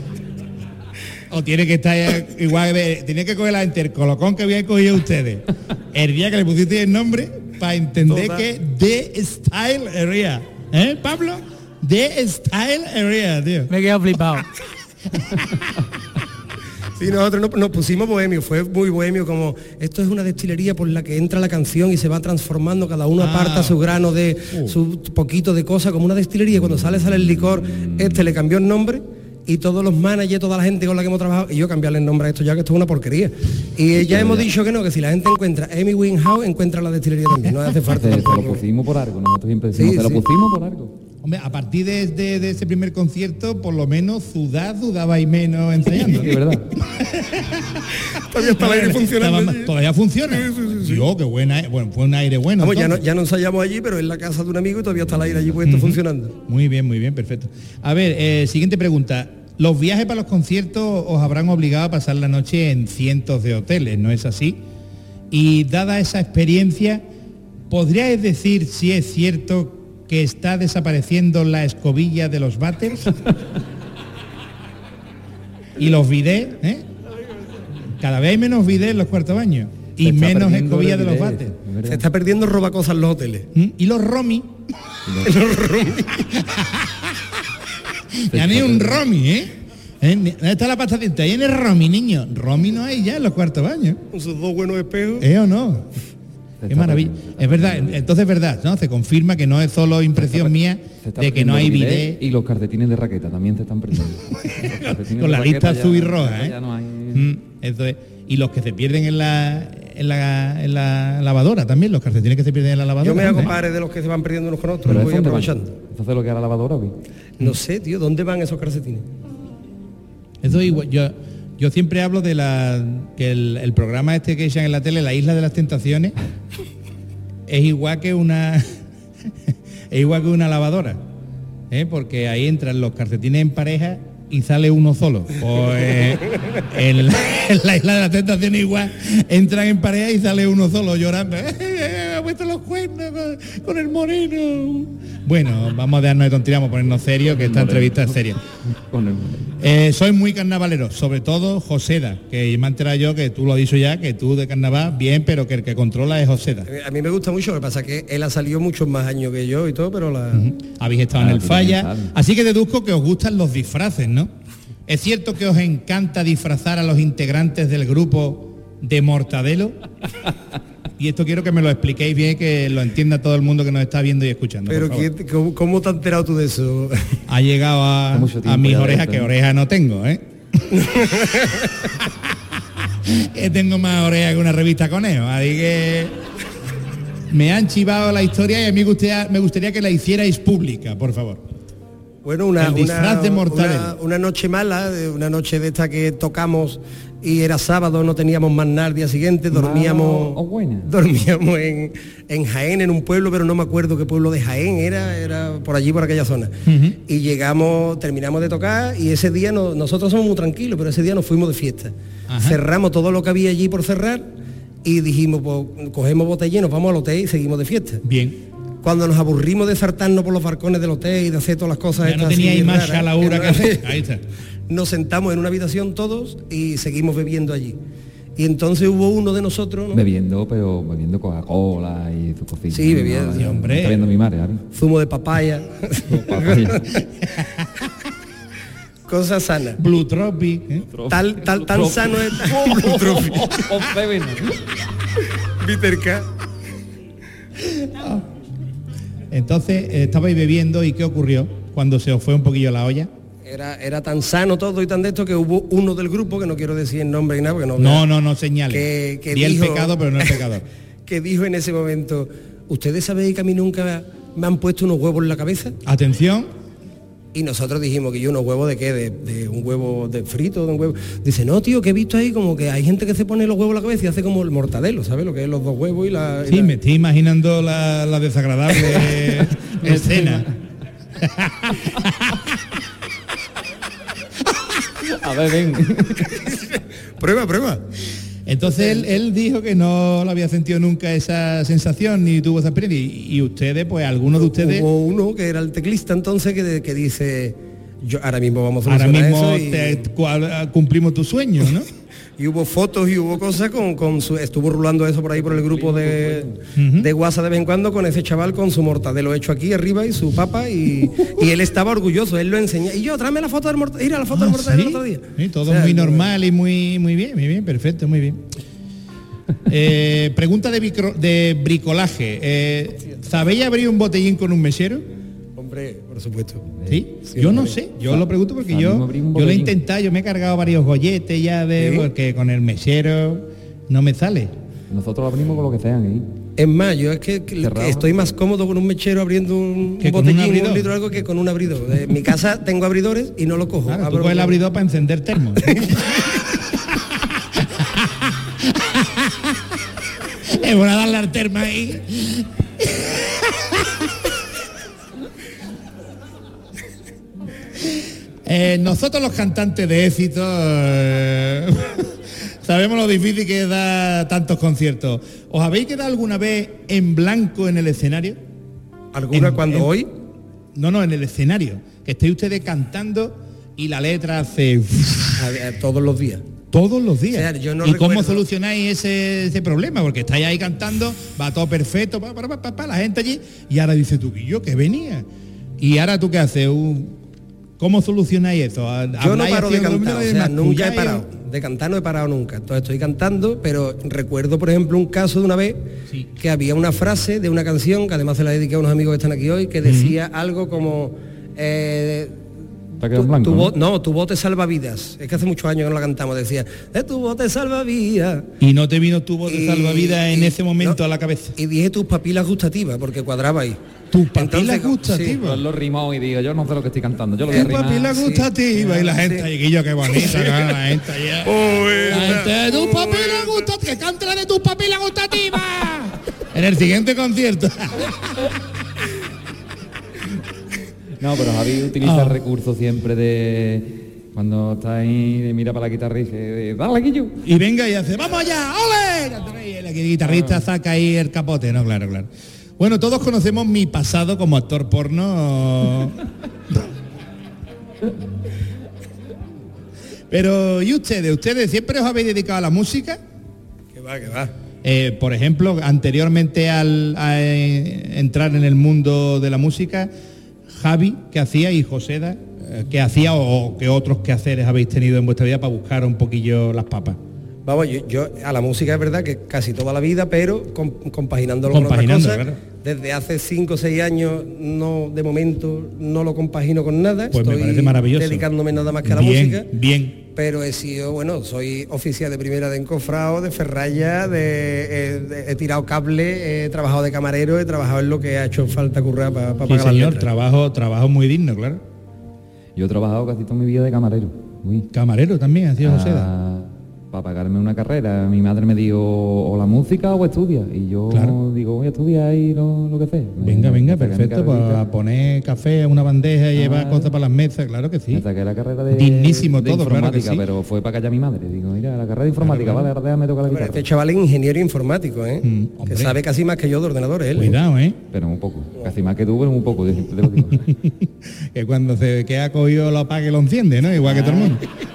O tiene que estar igual de. Tiene que coger la gente, el colocón que habían cogido ustedes. El día que le pusiste el nombre para entender Total. que de Style Area. ¿Eh, Pablo? De Style Area, tío. Me he quedado flipado. Y nosotros nos, nos pusimos bohemio, fue muy bohemio, como esto es una destilería por la que entra la canción y se va transformando, cada uno Ah. aparta su grano de su poquito de cosa, como una destilería, y cuando sale sale el licor, este le cambió el nombre y todos los managers, toda la gente con la que hemos trabajado, y yo cambiarle el nombre a esto ya que esto es una porquería. Y eh, ya hemos dicho que no, que si la gente encuentra Amy Winehouse, encuentra la destilería también, no hace falta. Se, se lo pusimos por algo, nosotros siempre decimos, Sí, se lo sí. pusimos por algo. Hombre, a partir de, de- de ese primer concierto, por lo menos sudad, dudabais menos ensayando. Sí, verdad. Todavía está el aire funcionando. Todavía funciona. Dios, qué buena, bueno, fue un aire bueno. Vamos, ya no, ya no ensayamos allí, pero en la casa de un amigo y todavía está el aire allí puesto funcionando. Muy bien, muy bien, perfecto. A ver, eh, siguiente pregunta. Los viajes para los conciertos os habrán obligado a pasar la noche en cientos de hoteles, ¿no es así? Y dada esa experiencia, ¿podríais decir si es cierto que está desapareciendo la escobilla de los váteres? y los bidés, ¿eh? Cada vez hay menos bidés en los cuartos baños y menos escobilla de los váteres. Se está perdiendo el robacosas en los hoteles. ¿Mm? Y los romi. ya ni un romi, ¿eh? ¿Eh? ¿Dónde está la pasta? Ahí en el romi, niño. Romi no hay ya en los cuartos baños. Con sus dos buenos espejos. ¿Eh o no? Está maravilla. Es verdad, entonces es verdad, ¿no? Se confirma que no es solo impresión mía de que no hay bidet Y los calcetines de raqueta también se están perdiendo. Con la lista azul y roja, ¿eh? ya no hay- Mm, eso es. Y los que se pierden en la, en la, en la lavadora también, los calcetines que se pierden en la lavadora. Yo me hago padre de los que se van perdiendo unos con otros, los voy aprovechando. Entonces lo que hará la lavadora, ¿o qué? No sé, tío, ¿dónde van esos calcetines? Eso igual, yo, yo siempre hablo de la que el, programa este que echan en la tele, La Isla de las Tentaciones, es igual que una es igual que una lavadora. ¿eh? Porque ahí entran los calcetines en pareja y sale uno solo. Pues en la Isla de las Tentaciones igual entran en pareja y sale uno solo llorando. "Eh, ha puesto los cuernos con, con el moreno. Bueno, vamos a dejarnos de tontería, vamos a ponernos serios, que esta entrevista es seria. El- Eh, soy muy carnavalero, sobre todo Joseda, que me he enterado yo que tú lo has dicho ya, que tú de carnaval, bien, pero que el que controla es Joseda. Eh, A mí me gusta mucho, lo que pasa es que él ha salido muchos más años que yo y todo, pero la... Habéis estado Ah, en el tú también falla, así que deduzco que os gustan los disfraces, ¿no? ¿Es cierto que os encanta disfrazar a los integrantes del grupo de Mortadelo? Y esto quiero que me lo expliquéis bien, que lo entienda todo el mundo que nos está viendo y escuchando. Pero por favor. ¿quién- ¿cómo, cómo te has enterado tú de eso? ha llegado a, a mis orejas, que orejas no tengo, ¿eh? que tengo más orejas que una revista conejo, así que me han chivado la historia y a mí gustaría- me gustaría que la hicierais pública, por favor. Bueno, una, El disfraz una- de una- una noche mala, una noche de esta que tocamos y era sábado, no teníamos más nada al día siguiente, dormíamos, dormíamos en, en Jaén, en un pueblo, pero no me acuerdo qué pueblo de Jaén era, era por allí, por aquella zona. Y llegamos, terminamos de tocar y ese día no- nosotros somos muy tranquilos, pero ese día nos fuimos de fiesta. Ajá. Cerramos todo lo que había allí por cerrar y dijimos, pues cogemos botella y nos vamos al hotel y seguimos de fiesta. Bien. Cuando nos aburrimos de saltarnos por los balcones del hotel y de hacer todas las cosas Ya no estas teníais así más raras, chalaura que no- hacer. Ahí está. Nos sentamos en una habitación todos y seguimos bebiendo allí. Y entonces hubo uno de nosotros, ¿no? Bebiendo, pero bebiendo Coca-Cola y sus cositas. Sí, bebiendo, sí, hombre. Está viendo mi madre, ¿vale? zumo de papaya, cosas sanas. Blue Tropic. ¿eh? Tal, tal, tan sano es Bitter K. Entonces, eh, estabais bebiendo y ¿qué ocurrió cuando se os fue un poquillo la olla? Era, era tan sano todo y tan de esto que hubo uno del grupo, que no quiero decir el nombre y nada, porque no... No, no, no señales. que, que Di el dijo- pecado, pero no el pecador. que dijo en ese momento, ¿ustedes sabéis que a mí nunca me han puesto unos huevos en la cabeza? Atención, Y nosotros dijimos que yo unos huevos de qué, de, de un huevo de frito, de un huevo. Dice, no, tío, que he visto ahí como que hay gente que se pone los huevos en la cabeza y hace como el mortadelo, ¿sabes? Lo que es los dos huevos y la. y sí, la- me estoy imaginando la, la desagradable escena. A ver, ven. Prueba, prueba. Entonces él, él dijo que no lo había sentido nunca esa sensación ni tuvo esa experiencia. Y, y ustedes, pues algunos de ustedes, Hubo uno que era el teclista entonces que, que dice, yo ahora mismo vamos a ahora mismo eso y, te- cumplimos tu sueño, ¿no? y hubo fotos y hubo cosas con, con su... Estuvo rulando eso por ahí por el grupo de, de WhatsApp de vez en cuando con ese chaval con su mortadelo hecho aquí arriba y su papa y, y él estaba orgulloso, él lo enseñó. Y yo, tráeme la foto del mortadelo, mira la foto del Ah, mortadelo ¿sí? otro día. Sí, todo O sea, muy normal y muy, muy bien, muy bien, perfecto, muy bien. Eh, pregunta de, bicro- de bricolaje. Eh, ¿Sabéis abrir un botellín con un mesero? Hombre, por supuesto. ¿Sí? Yo no sé, yo lo pregunto porque yo, un yo lo he intentado, yo me he cargado varios golletes ya de ¿Sí? porque con el mesero no me sale. Nosotros lo abrimos con lo que sean. ¿eh? Es más, yo es que, estoy más cómodo con un mechero abriendo un, Que un un botellín, un, abridor. litro algo que con un abridor. En mi casa tengo abridores y no lo cojo. Claro, tú Abro el abridor para encender termos. es bueno darle al termo ahí. Eh, nosotros los cantantes de éxito eh, sabemos lo difícil que es dar tantos conciertos. ¿Os habéis quedado alguna vez en blanco en el escenario? ¿Alguna En- cuando en- hoy? No, no, en el escenario. Que estéis ustedes cantando y la letra hace todos los días. todos los días. O sea, yo no ¿Y cómo recuerdo- solucionáis ese, ese problema? Porque estáis ahí cantando, va todo perfecto, pa, pa, pa, pa, pa, la gente allí, y ahora dice tú, ¿y yo que venía? Y ahora tú qué haces? Un- ¿Cómo solucionáis eso? Yo no ¿Habláis paro de cantar, o ¿me sea, nunca he parado. De cantar no he parado nunca. Entonces estoy cantando, pero recuerdo, por ejemplo, un caso de una vez Sí. que había una frase de una canción, que además se la dediqué a unos amigos que están aquí hoy, que decía algo como... eh, Te ha quedado en tu, blanco. tu ¿no? voz- no, tu bote salva vidas. Es que hace muchos años que no la cantamos. Decía, de tu bote salva vidas. Y no te vino tu voz de Y- salvavidas en y- ese momento no, a la cabeza. Y dije tus papilas gustativas, porque cuadraba ahí. Tu papila Entonces, gustativa. Yo lo rimó y digo, yo no sé lo que estoy cantando. Yo lo voy a rimar. papila sí. gustativa y la gente Sí. ahí, Guillo, qué bonita, claro, la gente allá. La gente de tu papila gustativa, que cante la de tu papila gustativa. en el siguiente concierto. No, pero Javi utiliza Ah. el recurso siempre de cuando está ahí, de mira para la guitarra y dice, dale, Guillo. y venga y hace, vamos allá, ole. Tenéis, El guitarrista saca ahí el capote, no, claro, claro. Bueno, todos conocemos mi pasado como actor porno. Pero, ¿y ustedes? ¿Ustedes siempre os habéis dedicado a la música? Que va, que va. Eh, por ejemplo, anteriormente al a, eh, entrar en el mundo de la música, Javi, ¿qué hacía? Y Joseda, eh, ¿qué hacía o, qué otros quehaceres habéis tenido en vuestra vida para buscar un poquillo las papas? Vamos, yo, yo a la música es verdad que casi toda la vida, pero com- compaginándolo con otras Compaginando, cosas. Desde hace 5 o 6 años, no, de momento, no lo compagino con nada. Pues me Estoy parece maravilloso. dedicándome nada más que a la bien, música. bien. Pero he sido, bueno, soy oficial de primera de encofrado, de ferralla, de, eh, de- he tirado cable, he trabajado de camarero, he trabajado en lo que ha hecho falta currar para Sí, pagar señor, trabajo, trabajo muy digno, claro. Yo he trabajado casi toda mi vida de camarero. Uy. Camarero también, hacía Joseda. Ah, para pagarme una carrera. Mi madre me dijo, o la música o estudia. Y yo Claro. digo, voy a estudiar y lo, lo que sé. Venga, venga, perfecto, pues, para poner café a una bandeja y llevar Ah. cosas para las mesas, claro que sí. Me saqué la carrera de, Dignísimo de todo, claro que informática, sí. pero fue para callar a mi madre. Digo, mira, la carrera de informática, vale, ahora déjame tocar la guitarra. este chaval es ingeniero informático, ¿eh? Mm, que sabe casi más que yo de ordenadores, él. Cuidado, ¿eh? Pero un poco, casi más que tú, pero un poco, te te lo digo. que cuando se queda cogido lo apaga y lo enciende, ¿no? Igual que todo el mundo.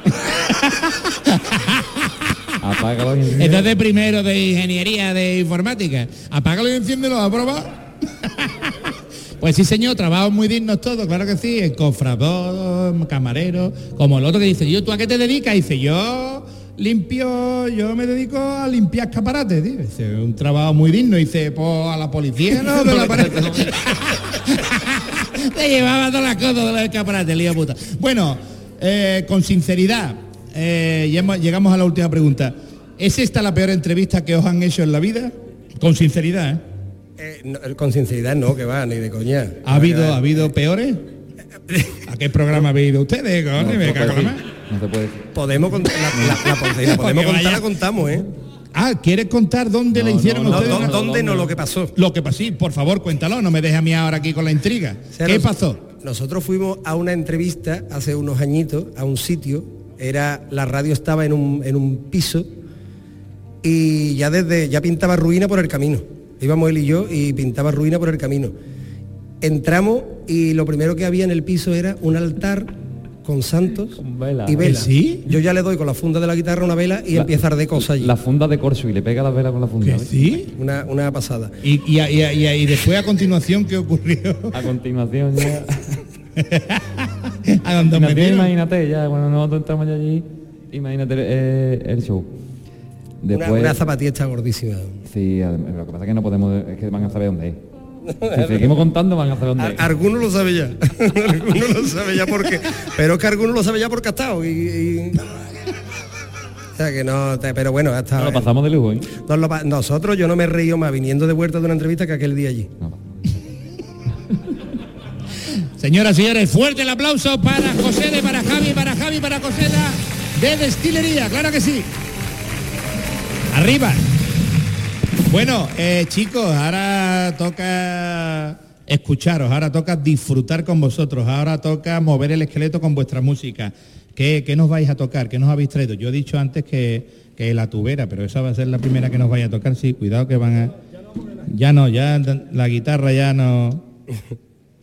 Apágalo y enciende. Esto es de primero de ingeniería de informática. Apágalo y enciéndelo, ¿a probar? Pues sí, señor, trabajos muy dignos todos, claro que sí, en cofrador, camarero, como el otro que dice, yo, ¿tú a qué te dedicas? Y dice, yo limpio, yo me dedico a limpiar escaparates, tío. Dice, un trabajo muy digno. Y dice, pues a la policía, ¿no? De la pared. Te llevaba todas las cosas de los escaparates, lío puta. Bueno, eh, con sinceridad, eh, llegamos a la última pregunta. ¿Es esta la peor entrevista que os han hecho en la vida? Con sinceridad, ¿eh? Eh, no, con sinceridad no, que va, ni de coña. ¿Ha habido, ¿ha habido peores? ¿A qué programa habéis ido ustedes? No, Me cago la no se puede decir. Podemos contar, la, la- la- si la podemos contar, la contamos, ¿eh? Ah, ¿quieres contar dónde le No, hicieron no, No, ustedes? ¿dó- una- ¿Dónde no lo que pasó? Lo que pasó, sí, por favor, cuéntalo, no me dejes a mí ahora aquí con la intriga. O sea, ¿Qué nos- pasó? Nosotros fuimos a una entrevista hace unos añitos a un sitio, era la radio estaba en un, en un piso y ya desde ya pintaba ruina por el camino. Íbamos él y yo y pintaba ruina por el camino. Entramos y lo primero que había en el piso era un altar con santos vela. y vela. ¿Sí? Yo ya le doy con la funda de la guitarra una vela y La- empieza a arder cosas allí. La funda de corcho y le pega la vela con la funda. ¿Que ¿ves? sí? Una, una pasada. Y, y, y- y- y después a continuación, ¿qué ocurrió? A continuación ya. a donde me Imagínate, ya, cuando nosotros entramos ya allí, imagínate eh, el show. Después, una zapatilla está gordísima. sí, lo que pasa es que no podemos, es que van a saber dónde es. Si seguimos contando van a saber dónde es. alguno lo sabe ya. alguno lo sabe ya porque. Pero es que alguno lo sabe ya porque ha estado. Y, y- O sea que no, te- pero bueno, hasta. Nos lo pasamos de lujo, ¿eh? Nos lo pa- nosotros yo no me he reído más viniendo de vuelta de una entrevista que aquel día allí. Señoras y señores, fuerte el aplauso para José de para Javi, para Javi, para José de Destilería, claro que sí. Arriba. Bueno, eh, chicos, ahora toca escucharos, ahora toca disfrutar con vosotros, ahora toca mover el esqueleto con vuestra música. ¿Qué, qué nos vais a tocar? ¿Qué nos habéis traído? Yo he dicho antes que, que la tubera, pero esa va a ser la primera que nos vaya a tocar. Sí, cuidado que van a... Ya no, ya la guitarra ya no...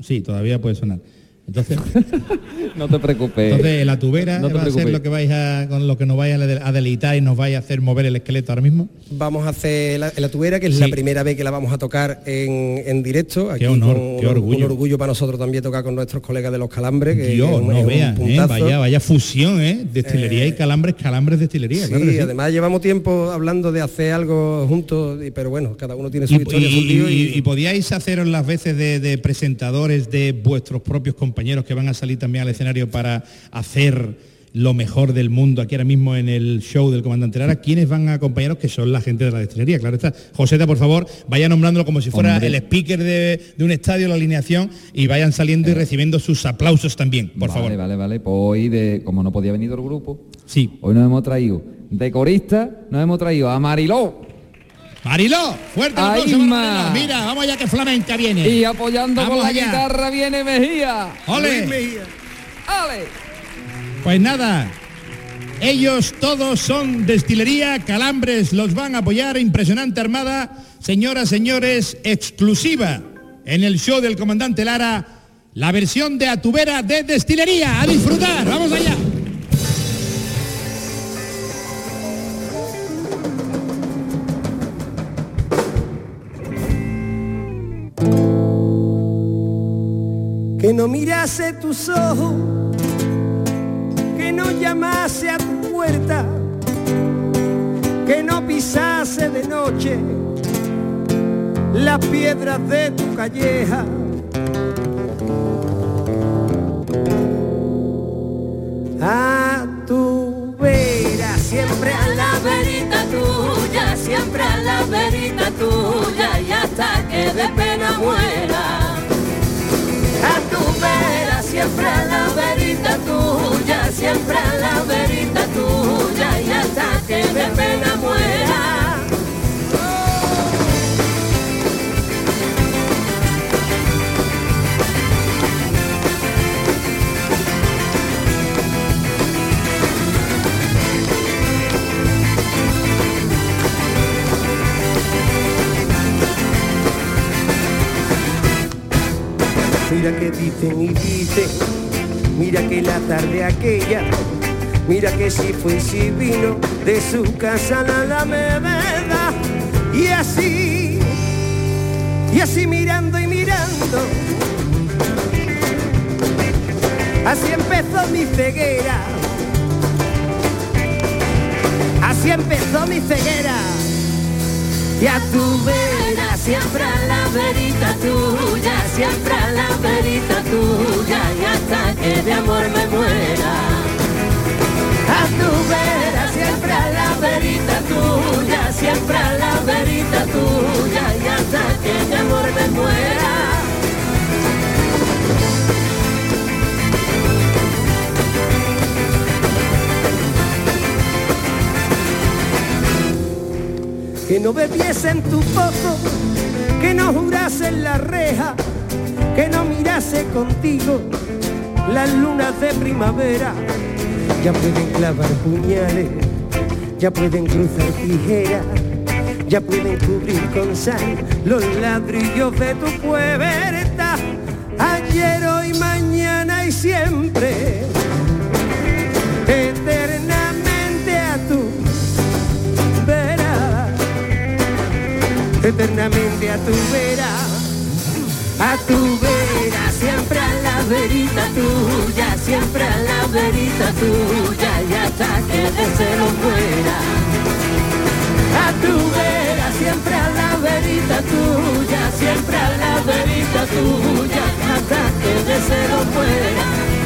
Sí, todavía puede sonar. Entonces, No te preocupes. entonces la tubera No te va a ser preocupes. lo que vais a, con lo que nos vaya a deleitar y nos vaya a hacer mover el esqueleto ahora mismo. Vamos a hacer la, la tubera, que es Sí. la primera vez que la vamos a tocar en, en directo. Aquí honor, con qué un- orgullo. Un orgullo para nosotros también tocar con nuestros colegas de los calambres. Que Dios, es no es un ¿eh? vaya, vaya fusión, ¿eh? Destilería y calambres, calambres, destilería. Sí, claro sí. además llevamos tiempo hablando de hacer algo juntos, y- pero bueno, cada uno tiene su Y, historia, su y- y podíais haceros las veces de, de presentadores de vuestros propios compañeros que van a salir también al escenario para hacer lo mejor del mundo aquí ahora mismo en el show del comandante Lara, ¿quiénes van a acompañaros? Que son la gente de la destilería, claro está. Joseta, por favor, vaya nombrándolo como si fuera Hombre. el speaker de, de un estadio, la alineación, y vayan saliendo y recibiendo sus aplausos también, por vale, favor. Vale, vale. Pues hoy, de, como no podía venir del grupo, Sí. hoy nos hemos traído de corista, nos hemos traído a Mariló Mariló, fuerte el aplauso. Mariló. Mira, vamos allá que flamenca viene. y apoyando Vamos con la guitarra viene Mejía. ¡Ole! ¡Ale! Pues nada, ellos todos son destilería, calambres los van a apoyar, impresionante armada, señoras, señores, exclusiva en el show del comandante Lara, la versión de Atubera de destilería, a disfrutar, vamos allá. No mirase tus ojos, que no llamase a tu puerta, que no pisase de noche las piedras de tu calleja. A tu vera, siempre a la verita tuya, siempre a la verita tuya, y hasta que de pena muera siempre a la verita tuya, siempre a la verita tuya y hasta que de pena muera. Mira que dicen y dicen, mira que la tarde aquella, mira que si fue si vino de su casa a la Alameda. Y así, y así mirando y mirando, así empezó mi ceguera, así empezó mi ceguera. A tu vera, siempre a la verita tuya, siempre a la verita tuya, y hasta que de amor me muera. A tu vera, siempre a la verita tuya, siempre a la verita tuya, y hasta que de amor me muera. Que no bebiese en tu pozo, que no jurase en la reja, que no mirase contigo las lunas de primavera. Ya pueden clavar puñales, ya pueden cruzar tijeras, ya pueden cubrir con sal los ladrillos de tu puerta. Ayer, hoy, mañana y siempre, eternamente a tu vera, a tu vera, siempre a la verita tuya, siempre a la verita tuya, y hasta que de celo muera. A tu vera, siempre a la verita tuya, siempre a la verita tuya, hasta que de celo muera.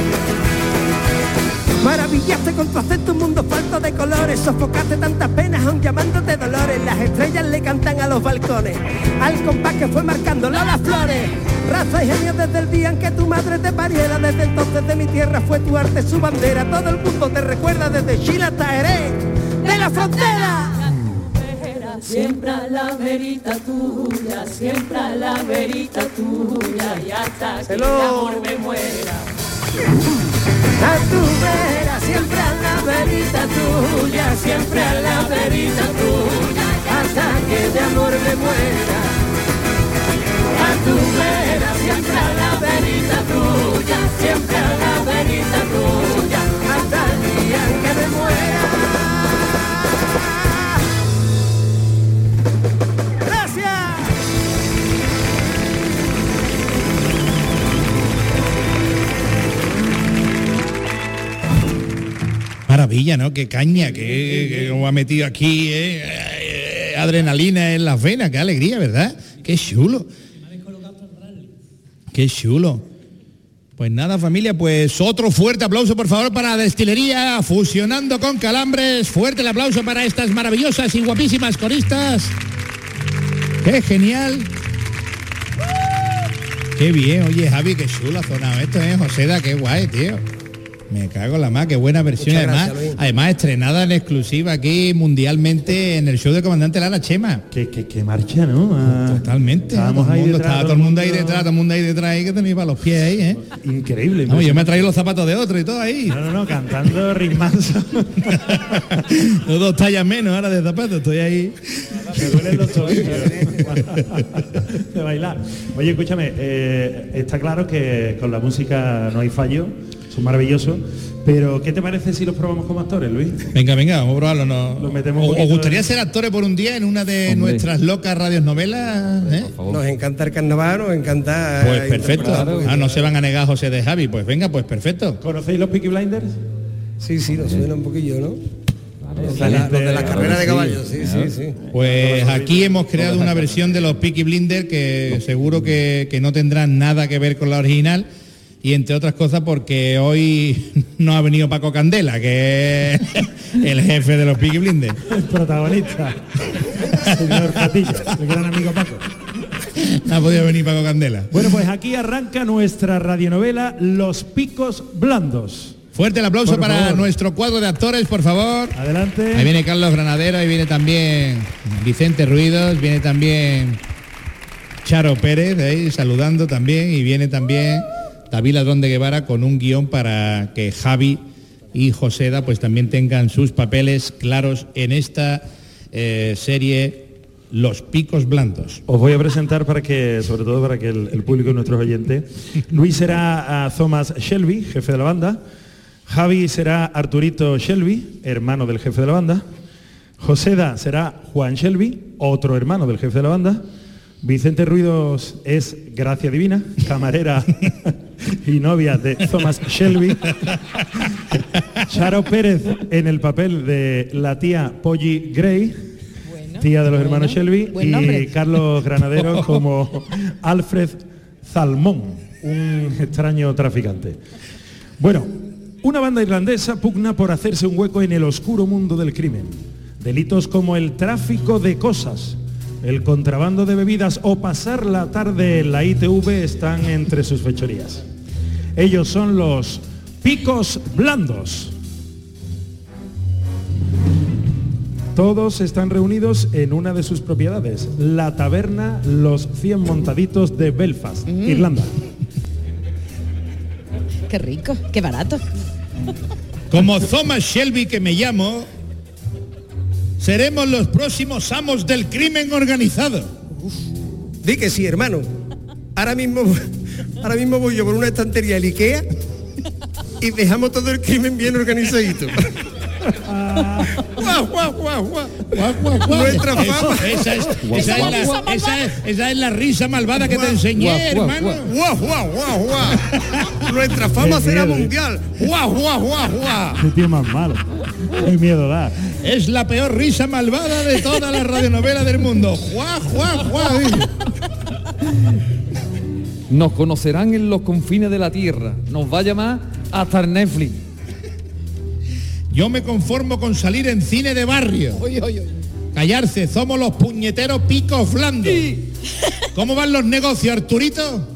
Maravillaste con tu acento un mundo falto de colores, sofocaste tantas penas aun llamándote dolores, las estrellas le cantan a los balcones, al compás que fue marcándolo las flores, raza y genio desde el día en que tu madre te pariera, desde entonces de mi tierra fue tu arte su bandera, todo el mundo te recuerda desde Chile hasta Jerez, de la frontera. Siempre a la verita tuya, siempre a la verita tuya, y hasta que el amor me muera. A tu vera, siempre a la verita tuya, siempre a la verita tuya, hasta que de amor me muera. A tu vera, siempre a la verita tuya, siempre a la verita tuya, hasta el día que me muera. Maravilla, ¿no? Qué caña, que, como ha metido aquí eh, eh, adrenalina en las venas, qué alegría, ¿verdad? Qué chulo. Qué chulo. Pues nada, familia, pues otro fuerte aplauso, por favor, para destilería Fusionando con Calambres. Fuerte el aplauso para estas maravillosas y guapísimas coristas. Qué genial. Qué bien, oye Javi, qué chulo ha sonado esto, ¿eh? Joseda, qué guay, tío. Me cago en la más, qué buena versión. Además, estrenada en exclusiva aquí mundialmente en el show del comandante Lara Chema. Que, que, que marcha, ¿no? Ah, Totalmente. Estábamos todo el ahí mundo, detrás, estaba todo el mundo ahí detrás, todo el mundo ahí detrás ahí que tenía para los pies ahí, ¿eh? Increíble. Vamos, yo me he traído los zapatos de otro y todo ahí. No, no, no, cantando ritmazo. Los dos tallas menos ahora de zapatos, estoy ahí. Me duelen los tobillos de bailar. Oye, escúchame, eh, está claro que con la música no hay fallo, son maravillosos, pero ¿qué te parece si los probamos como actores, Luis? Venga, venga, vamos a probarlo. ¿no? Metemos ¿Os- ¿Os poquito gustaría de- ser actores por un día en una de Hombre. nuestras locas radios novelas? eh? Por favor. Nos encanta el carnaval, nos encanta... Pues perfecto. Ah, no se van a negar José de Javi. Pues venga, pues perfecto. ¿Conocéis los Peaky Blinders? Sí, sí, nos suena un poquillo, ¿no? Los de, la, los de las carreras de caballos, sí, sí, sí. Pues aquí hemos creado una versión de los Peaky Blinders que seguro que, que no tendrán nada que ver con la original y entre otras cosas porque hoy no ha venido Paco Candela, que es el jefe de los Peaky Blinders. El protagonista, señor Patillo, el gran amigo Paco. No ha podido venir Paco Candela. Bueno, pues aquí arranca nuestra radionovela Los Picos Blandos. Fuerte el aplauso Por para favor. nuestro cuadro de actores, por favor. Adelante. Ahí viene Carlos Granadero, ahí viene también Vicente Ruidos, viene también Charo Pérez, ahí saludando también, y viene también David Ladrón de Guevara con un guion para que Javi y Joseda pues también tengan sus papeles claros en esta eh, serie Los Picos Blandos. Os voy a presentar para que, sobre todo para que el, el público y nuestros oyentes. Luis será a Thomas Shelby, jefe de la banda. Javi será Arturito Shelby, hermano del jefe de la banda. Joseda será Juan Shelby, otro hermano del jefe de la banda. Vicente Ruidos es Gracia Divina, camarera y novia de Thomas Shelby. Charo Pérez en el papel de la tía Polly Gray, tía de los bueno, hermanos Shelby, y nombre. Carlos Granadero como Alfred Zalmón, un extraño traficante. Bueno, una banda irlandesa pugna por hacerse un hueco en el oscuro mundo del crimen. Delitos como el tráfico de cosas, el contrabando de bebidas o pasar la tarde en la ITV están entre sus fechorías. Ellos son los picos blandos. Todos están reunidos en una de sus propiedades, la taberna Los 100 Montaditos de Belfast, Irlanda. Qué rico, qué barato. Como Thomas Shelby que me llamo, seremos los próximos amos del crimen organizado. Di que sí, hermano. Ahora mismo, ahora mismo voy yo por una estantería del Ikea y dejamos todo el crimen bien organizadito. Guau, guau, guau, guau. Guau, guau, guau. Nuestra fama. Esa es, esa es la, esa es- esa es la risa malvada que te Guau, enseñé, guau, hermano. Guau, guau, guau, guau. Nuestra fama será ¿eh? mundial. Guau, guau, guau, guau. Qué tío más malo. Qué miedo da. Es la peor risa malvada de toda la radionovela del mundo. Juá, juá, juá. Nos conocerán en los confines de la tierra. Nos va a llamar hasta el Netflix. Yo me conformo con salir en cine de barrio. Callarse, somos los puñeteros picos blandos. ¿Cómo van los negocios, Arturito?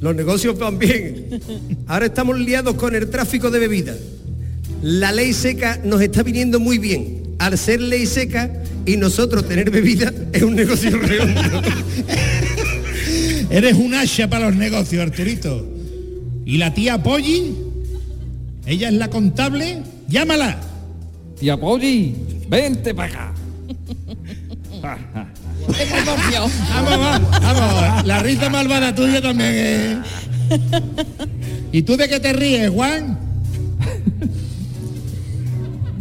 Los negocios van bien. Ahora estamos liados con el tráfico de bebidas. La ley seca nos está viniendo muy bien. Al ser ley seca y nosotros tener bebida es un negocio redondo. Eres un asha para los negocios, Arturito. ¿Y la tía Polly? ¿Ella es la contable? Llámala. Tía Polly, vente para acá. Vamos, vamos, vamos. La risa malvada tuya también es. ¿Y tú de qué te ríes, Juan?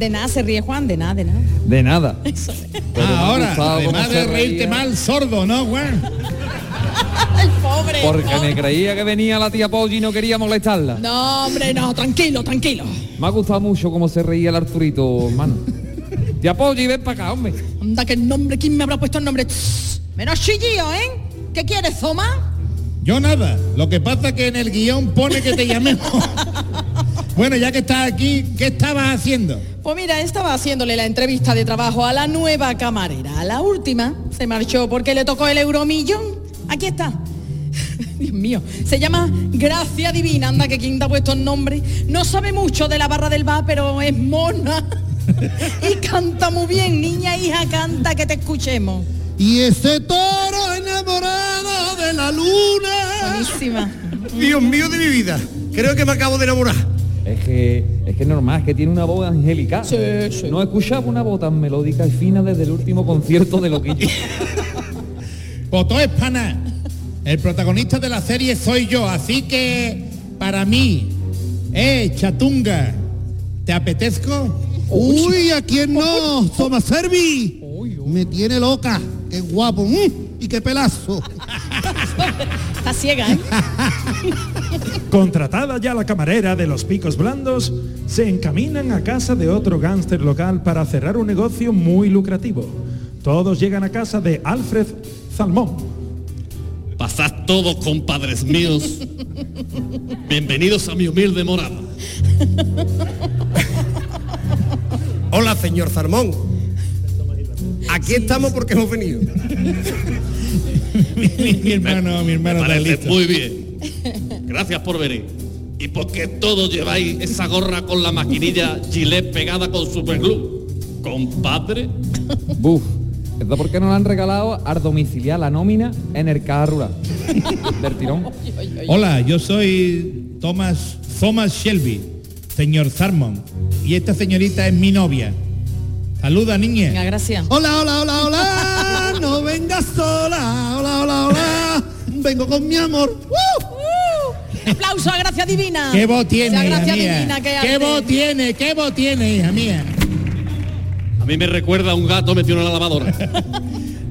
De nada se ríe Juan, de nada, de nada. De nada. Eso Ah, ahora, además de reírte mal, sordo, ¿no, Juan? El pobre. Porque me creía que venía la tía Polly y no quería molestarla. No, hombre, no, tranquilo, tranquilo. Me ha gustado mucho cómo se reía el Arturito, hermano. Tía Polly, ven para acá, hombre. Anda, que el nombre, ¿quién me habrá puesto el nombre? Menos chillío, ¿eh? ¿Qué quieres, Zoma? Yo nada. Lo que pasa es que en el guion pone que te llamemos. bueno, ya que estás aquí, ¿qué estabas haciendo? Pues mira, estaba haciéndole la entrevista de trabajo a la nueva camarera. A la última se marchó porque le tocó el euromillón. Aquí está. Dios mío, se llama Gracia Divina, anda que quien te ha puesto el nombre. No sabe mucho de la barra del bar, pero es mona. y canta muy bien, niña hija, canta que te escuchemos. Y ese toro enamorado de la luna. Buenísima. Dios mío de mi vida. Creo que me acabo de enamorar. Es que es que es normal, es que tiene una voz angelical. Sí, sí. No escuchaba una voz tan melódica y fina desde el último concierto de Loquillo. Potó Espana. El protagonista de la serie soy yo, así que para mí, eh, chatunga, ¿te apetezco? Uy, ¿a quién no? Toma Servi. Me tiene loca. Qué guapo. mm, y qué pelazo. Está ciega, ¿eh? Contratada ya la camarera de los picos blandos, se encaminan a casa de otro gángster local para cerrar un negocio muy lucrativo. Todos llegan a casa de Alfred Salmón. Pasad todos, compadres míos. Bienvenidos a mi humilde morada. Hola, señor Salmón. Aquí estamos porque hemos venido. mi, mi hermano, mi hermano está parece listo. muy bien. Gracias por venir. Y porque todos lleváis esa gorra con la maquinilla Gillette pegada con superglue. Compadre, Buf. ¿Esto por qué no le han regalado al domiciliar la nómina en el carro del tirón? Hola, yo soy Thomas, Thomas Shelby, señor Zarmon. Y esta señorita es mi novia. Saluda, Venga, niña. gracias. Hola, hola, hola, hola. No vengas sola. Hola, hola, hola. Vengo con mi amor. ¡Uh! Aplauso a Gracia Divina. ¿Qué voz tiene, Esa hija Gracia mía? Divina que ¿Qué voz tiene? ¿Qué voz tiene, hija mía? a mí me recuerda a un gato metido en la lavadora.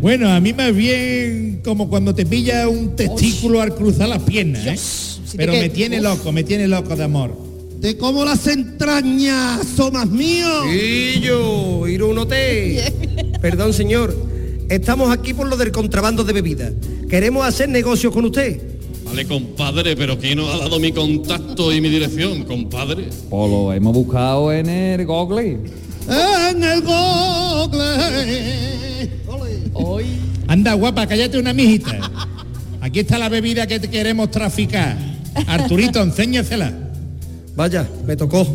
Bueno, a mí más bien como cuando te pilla un testículo al cruzar las piernas, ¿eh? si Pero me tiene loco, me tiene loco de amor. Te como las entrañas, somas mío. Y yo, ir un hotel. Perdón, señor. Estamos aquí por lo del contrabando de bebidas. Queremos hacer negocios con usted. Vale, compadre, pero ¿quién nos ha dado mi contacto y mi dirección, compadre? Pues lo hemos buscado en el Google. En el Google. Anda, guapa, cállate una mijita. Aquí está la bebida que te queremos traficar. Arturito, enséñasela. Vaya, me tocó.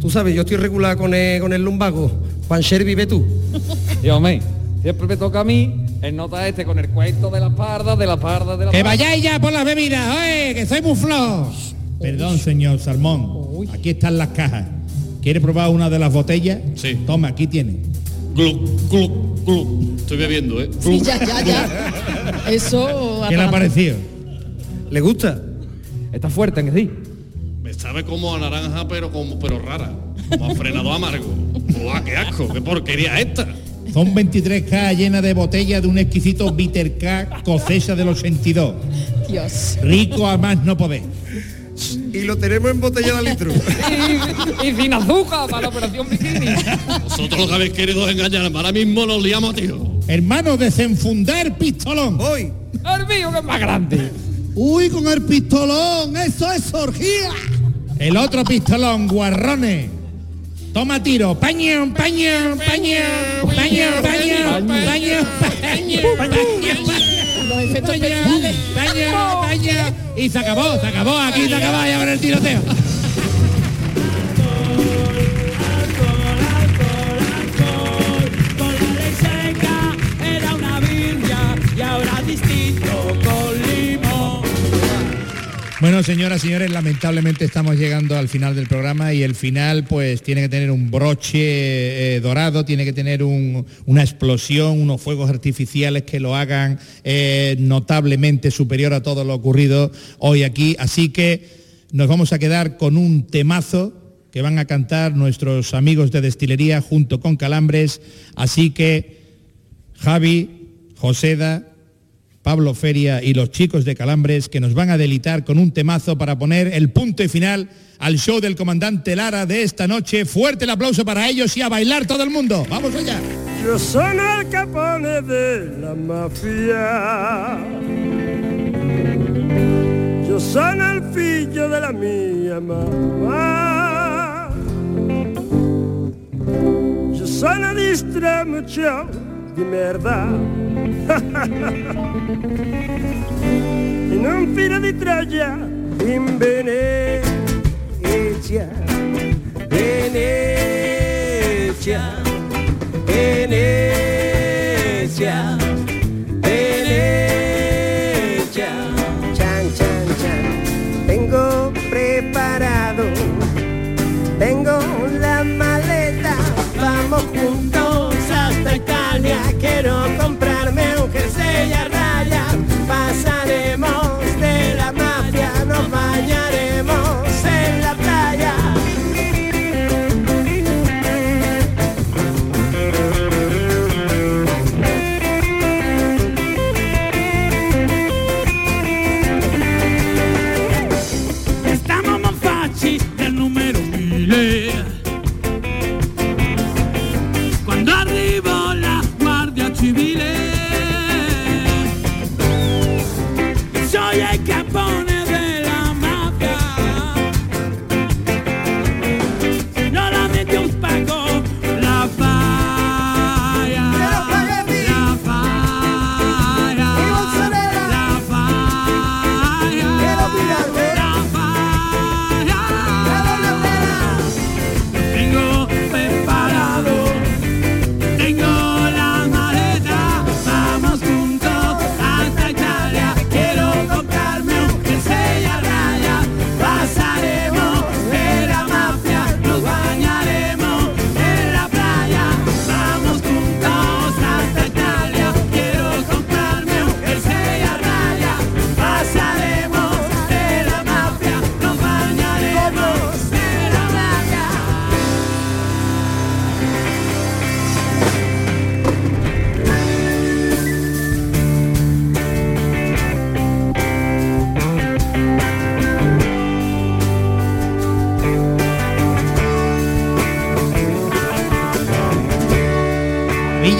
Tú sabes, yo estoy regular con el, con el lumbago. Juan Sher, vive tú. Y hombre, siempre me toca a mí el nota este con el cuento de la parda, de la parda, de la Que parda. vayáis ya por las bebidas, oye, que soy muy flos. Perdón, señor Salmón. Aquí están las cajas. ¿Quiere probar una de las botellas? Sí. Toma, aquí tiene. Gluc, gluc, gluc. Estoy bebiendo, ¿eh? Sí, ya, ya, ya. Eso. ¿Qué le ha parecido? ¿Le gusta? Está fuerte, ¿en que sí? Me sabe como a naranja, pero como pero rara. Como frenado amargo. ¡Buah, qué asco! ¡Qué porquería esta! Son 23 cajas llenas de botella de un exquisito bitter K cocesa del 82. Dios. Rico a más no poder. Y lo tenemos en botella de litro. y, y sin azúcar para la operación bikini. Vosotros lo que habéis querido engañarme. Ahora mismo nos liamos, tío. Hermano, desenfundar pistolón. Hoy. El mío que es más grande. Uy, con el pistolón, eso es orgía. El otro pistolón, guarrones. Toma tiro, paño, paño, paño, paño, paño, paño, Los efectos especiales. paño, paño. Y se acabó, se acabó, aquí se acabó ya con el tiroteo. Bueno, señoras, señores, lamentablemente estamos llegando al final del programa y el final pues tiene que tener un broche eh, dorado, tiene que tener un- una explosión, unos fuegos artificiales que lo hagan eh, notablemente superior a todo lo ocurrido hoy aquí. Así que nos vamos a quedar con un temazo que van a cantar nuestros amigos de destilería junto con Calambres. Así que Javi, Joseda, Pablo Feria y los chicos de Calambres que nos van a delitar con un temazo para poner el punto y final al show del comandante Lara de esta noche. Fuerte el aplauso para ellos y a bailar todo el mundo. Vamos allá. Yo soy el capone de la mafia. Yo soy el figlio de la mia mamma. Yo soy distramuccio di merda. In un filo di Troia in Venezia. Venezia. Venecia,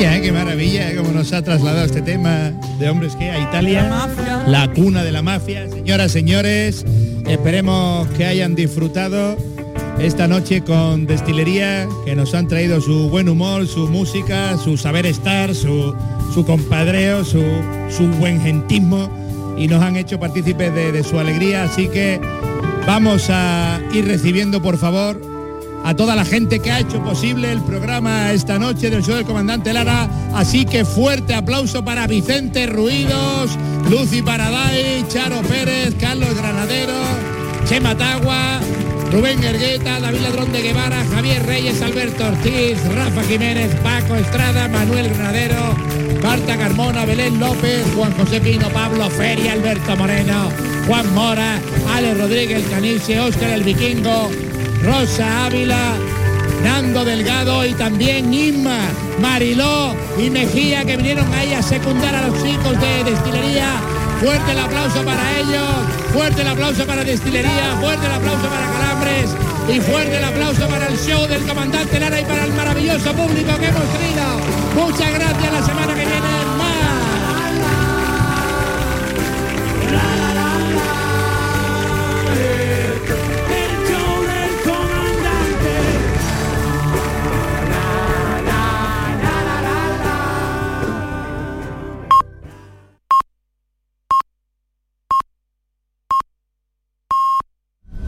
¿eh? qué maravilla, ¿eh? como nos ha trasladado este tema de hombres que a Italia, la cuna de la mafia. Señoras, señores, esperemos que hayan disfrutado esta noche con Destilería, que nos han traído su buen humor, su música, su saber estar, su, su compadreo, su, su buen gentismo y nos han hecho partícipes de, de su alegría. Así que vamos a ir recibiendo, por favor, a toda la gente que ha hecho posible el programa esta noche del show del comandante Lara. Así que fuerte aplauso para Vicente Ruidos, Lucy Paraday, Charo Pérez, Carlos Granadero, Chema Tagua, Rubén Ergueta, David Ladrón de Guevara, Javier Reyes, Alberto Ortiz, Rafa Jiménez, Paco Estrada, Manuel Granadero, Marta Carmona, Belén López, Juan José Pino, Pablo Feria, Alberto Moreno, Juan Mora, Ale Rodríguez Caniche, Óscar el Vikingo, Rosa Ávila, Nando Delgado y también Inma, Mariló y Mejía que vinieron ahí a secundar a los chicos de destilería. Fuerte el aplauso para ellos, fuerte el aplauso para destilería, fuerte el aplauso para Calambres y fuerte el aplauso para el show del comandante Lara y para el maravilloso público que hemos tenido. Muchas gracias la semana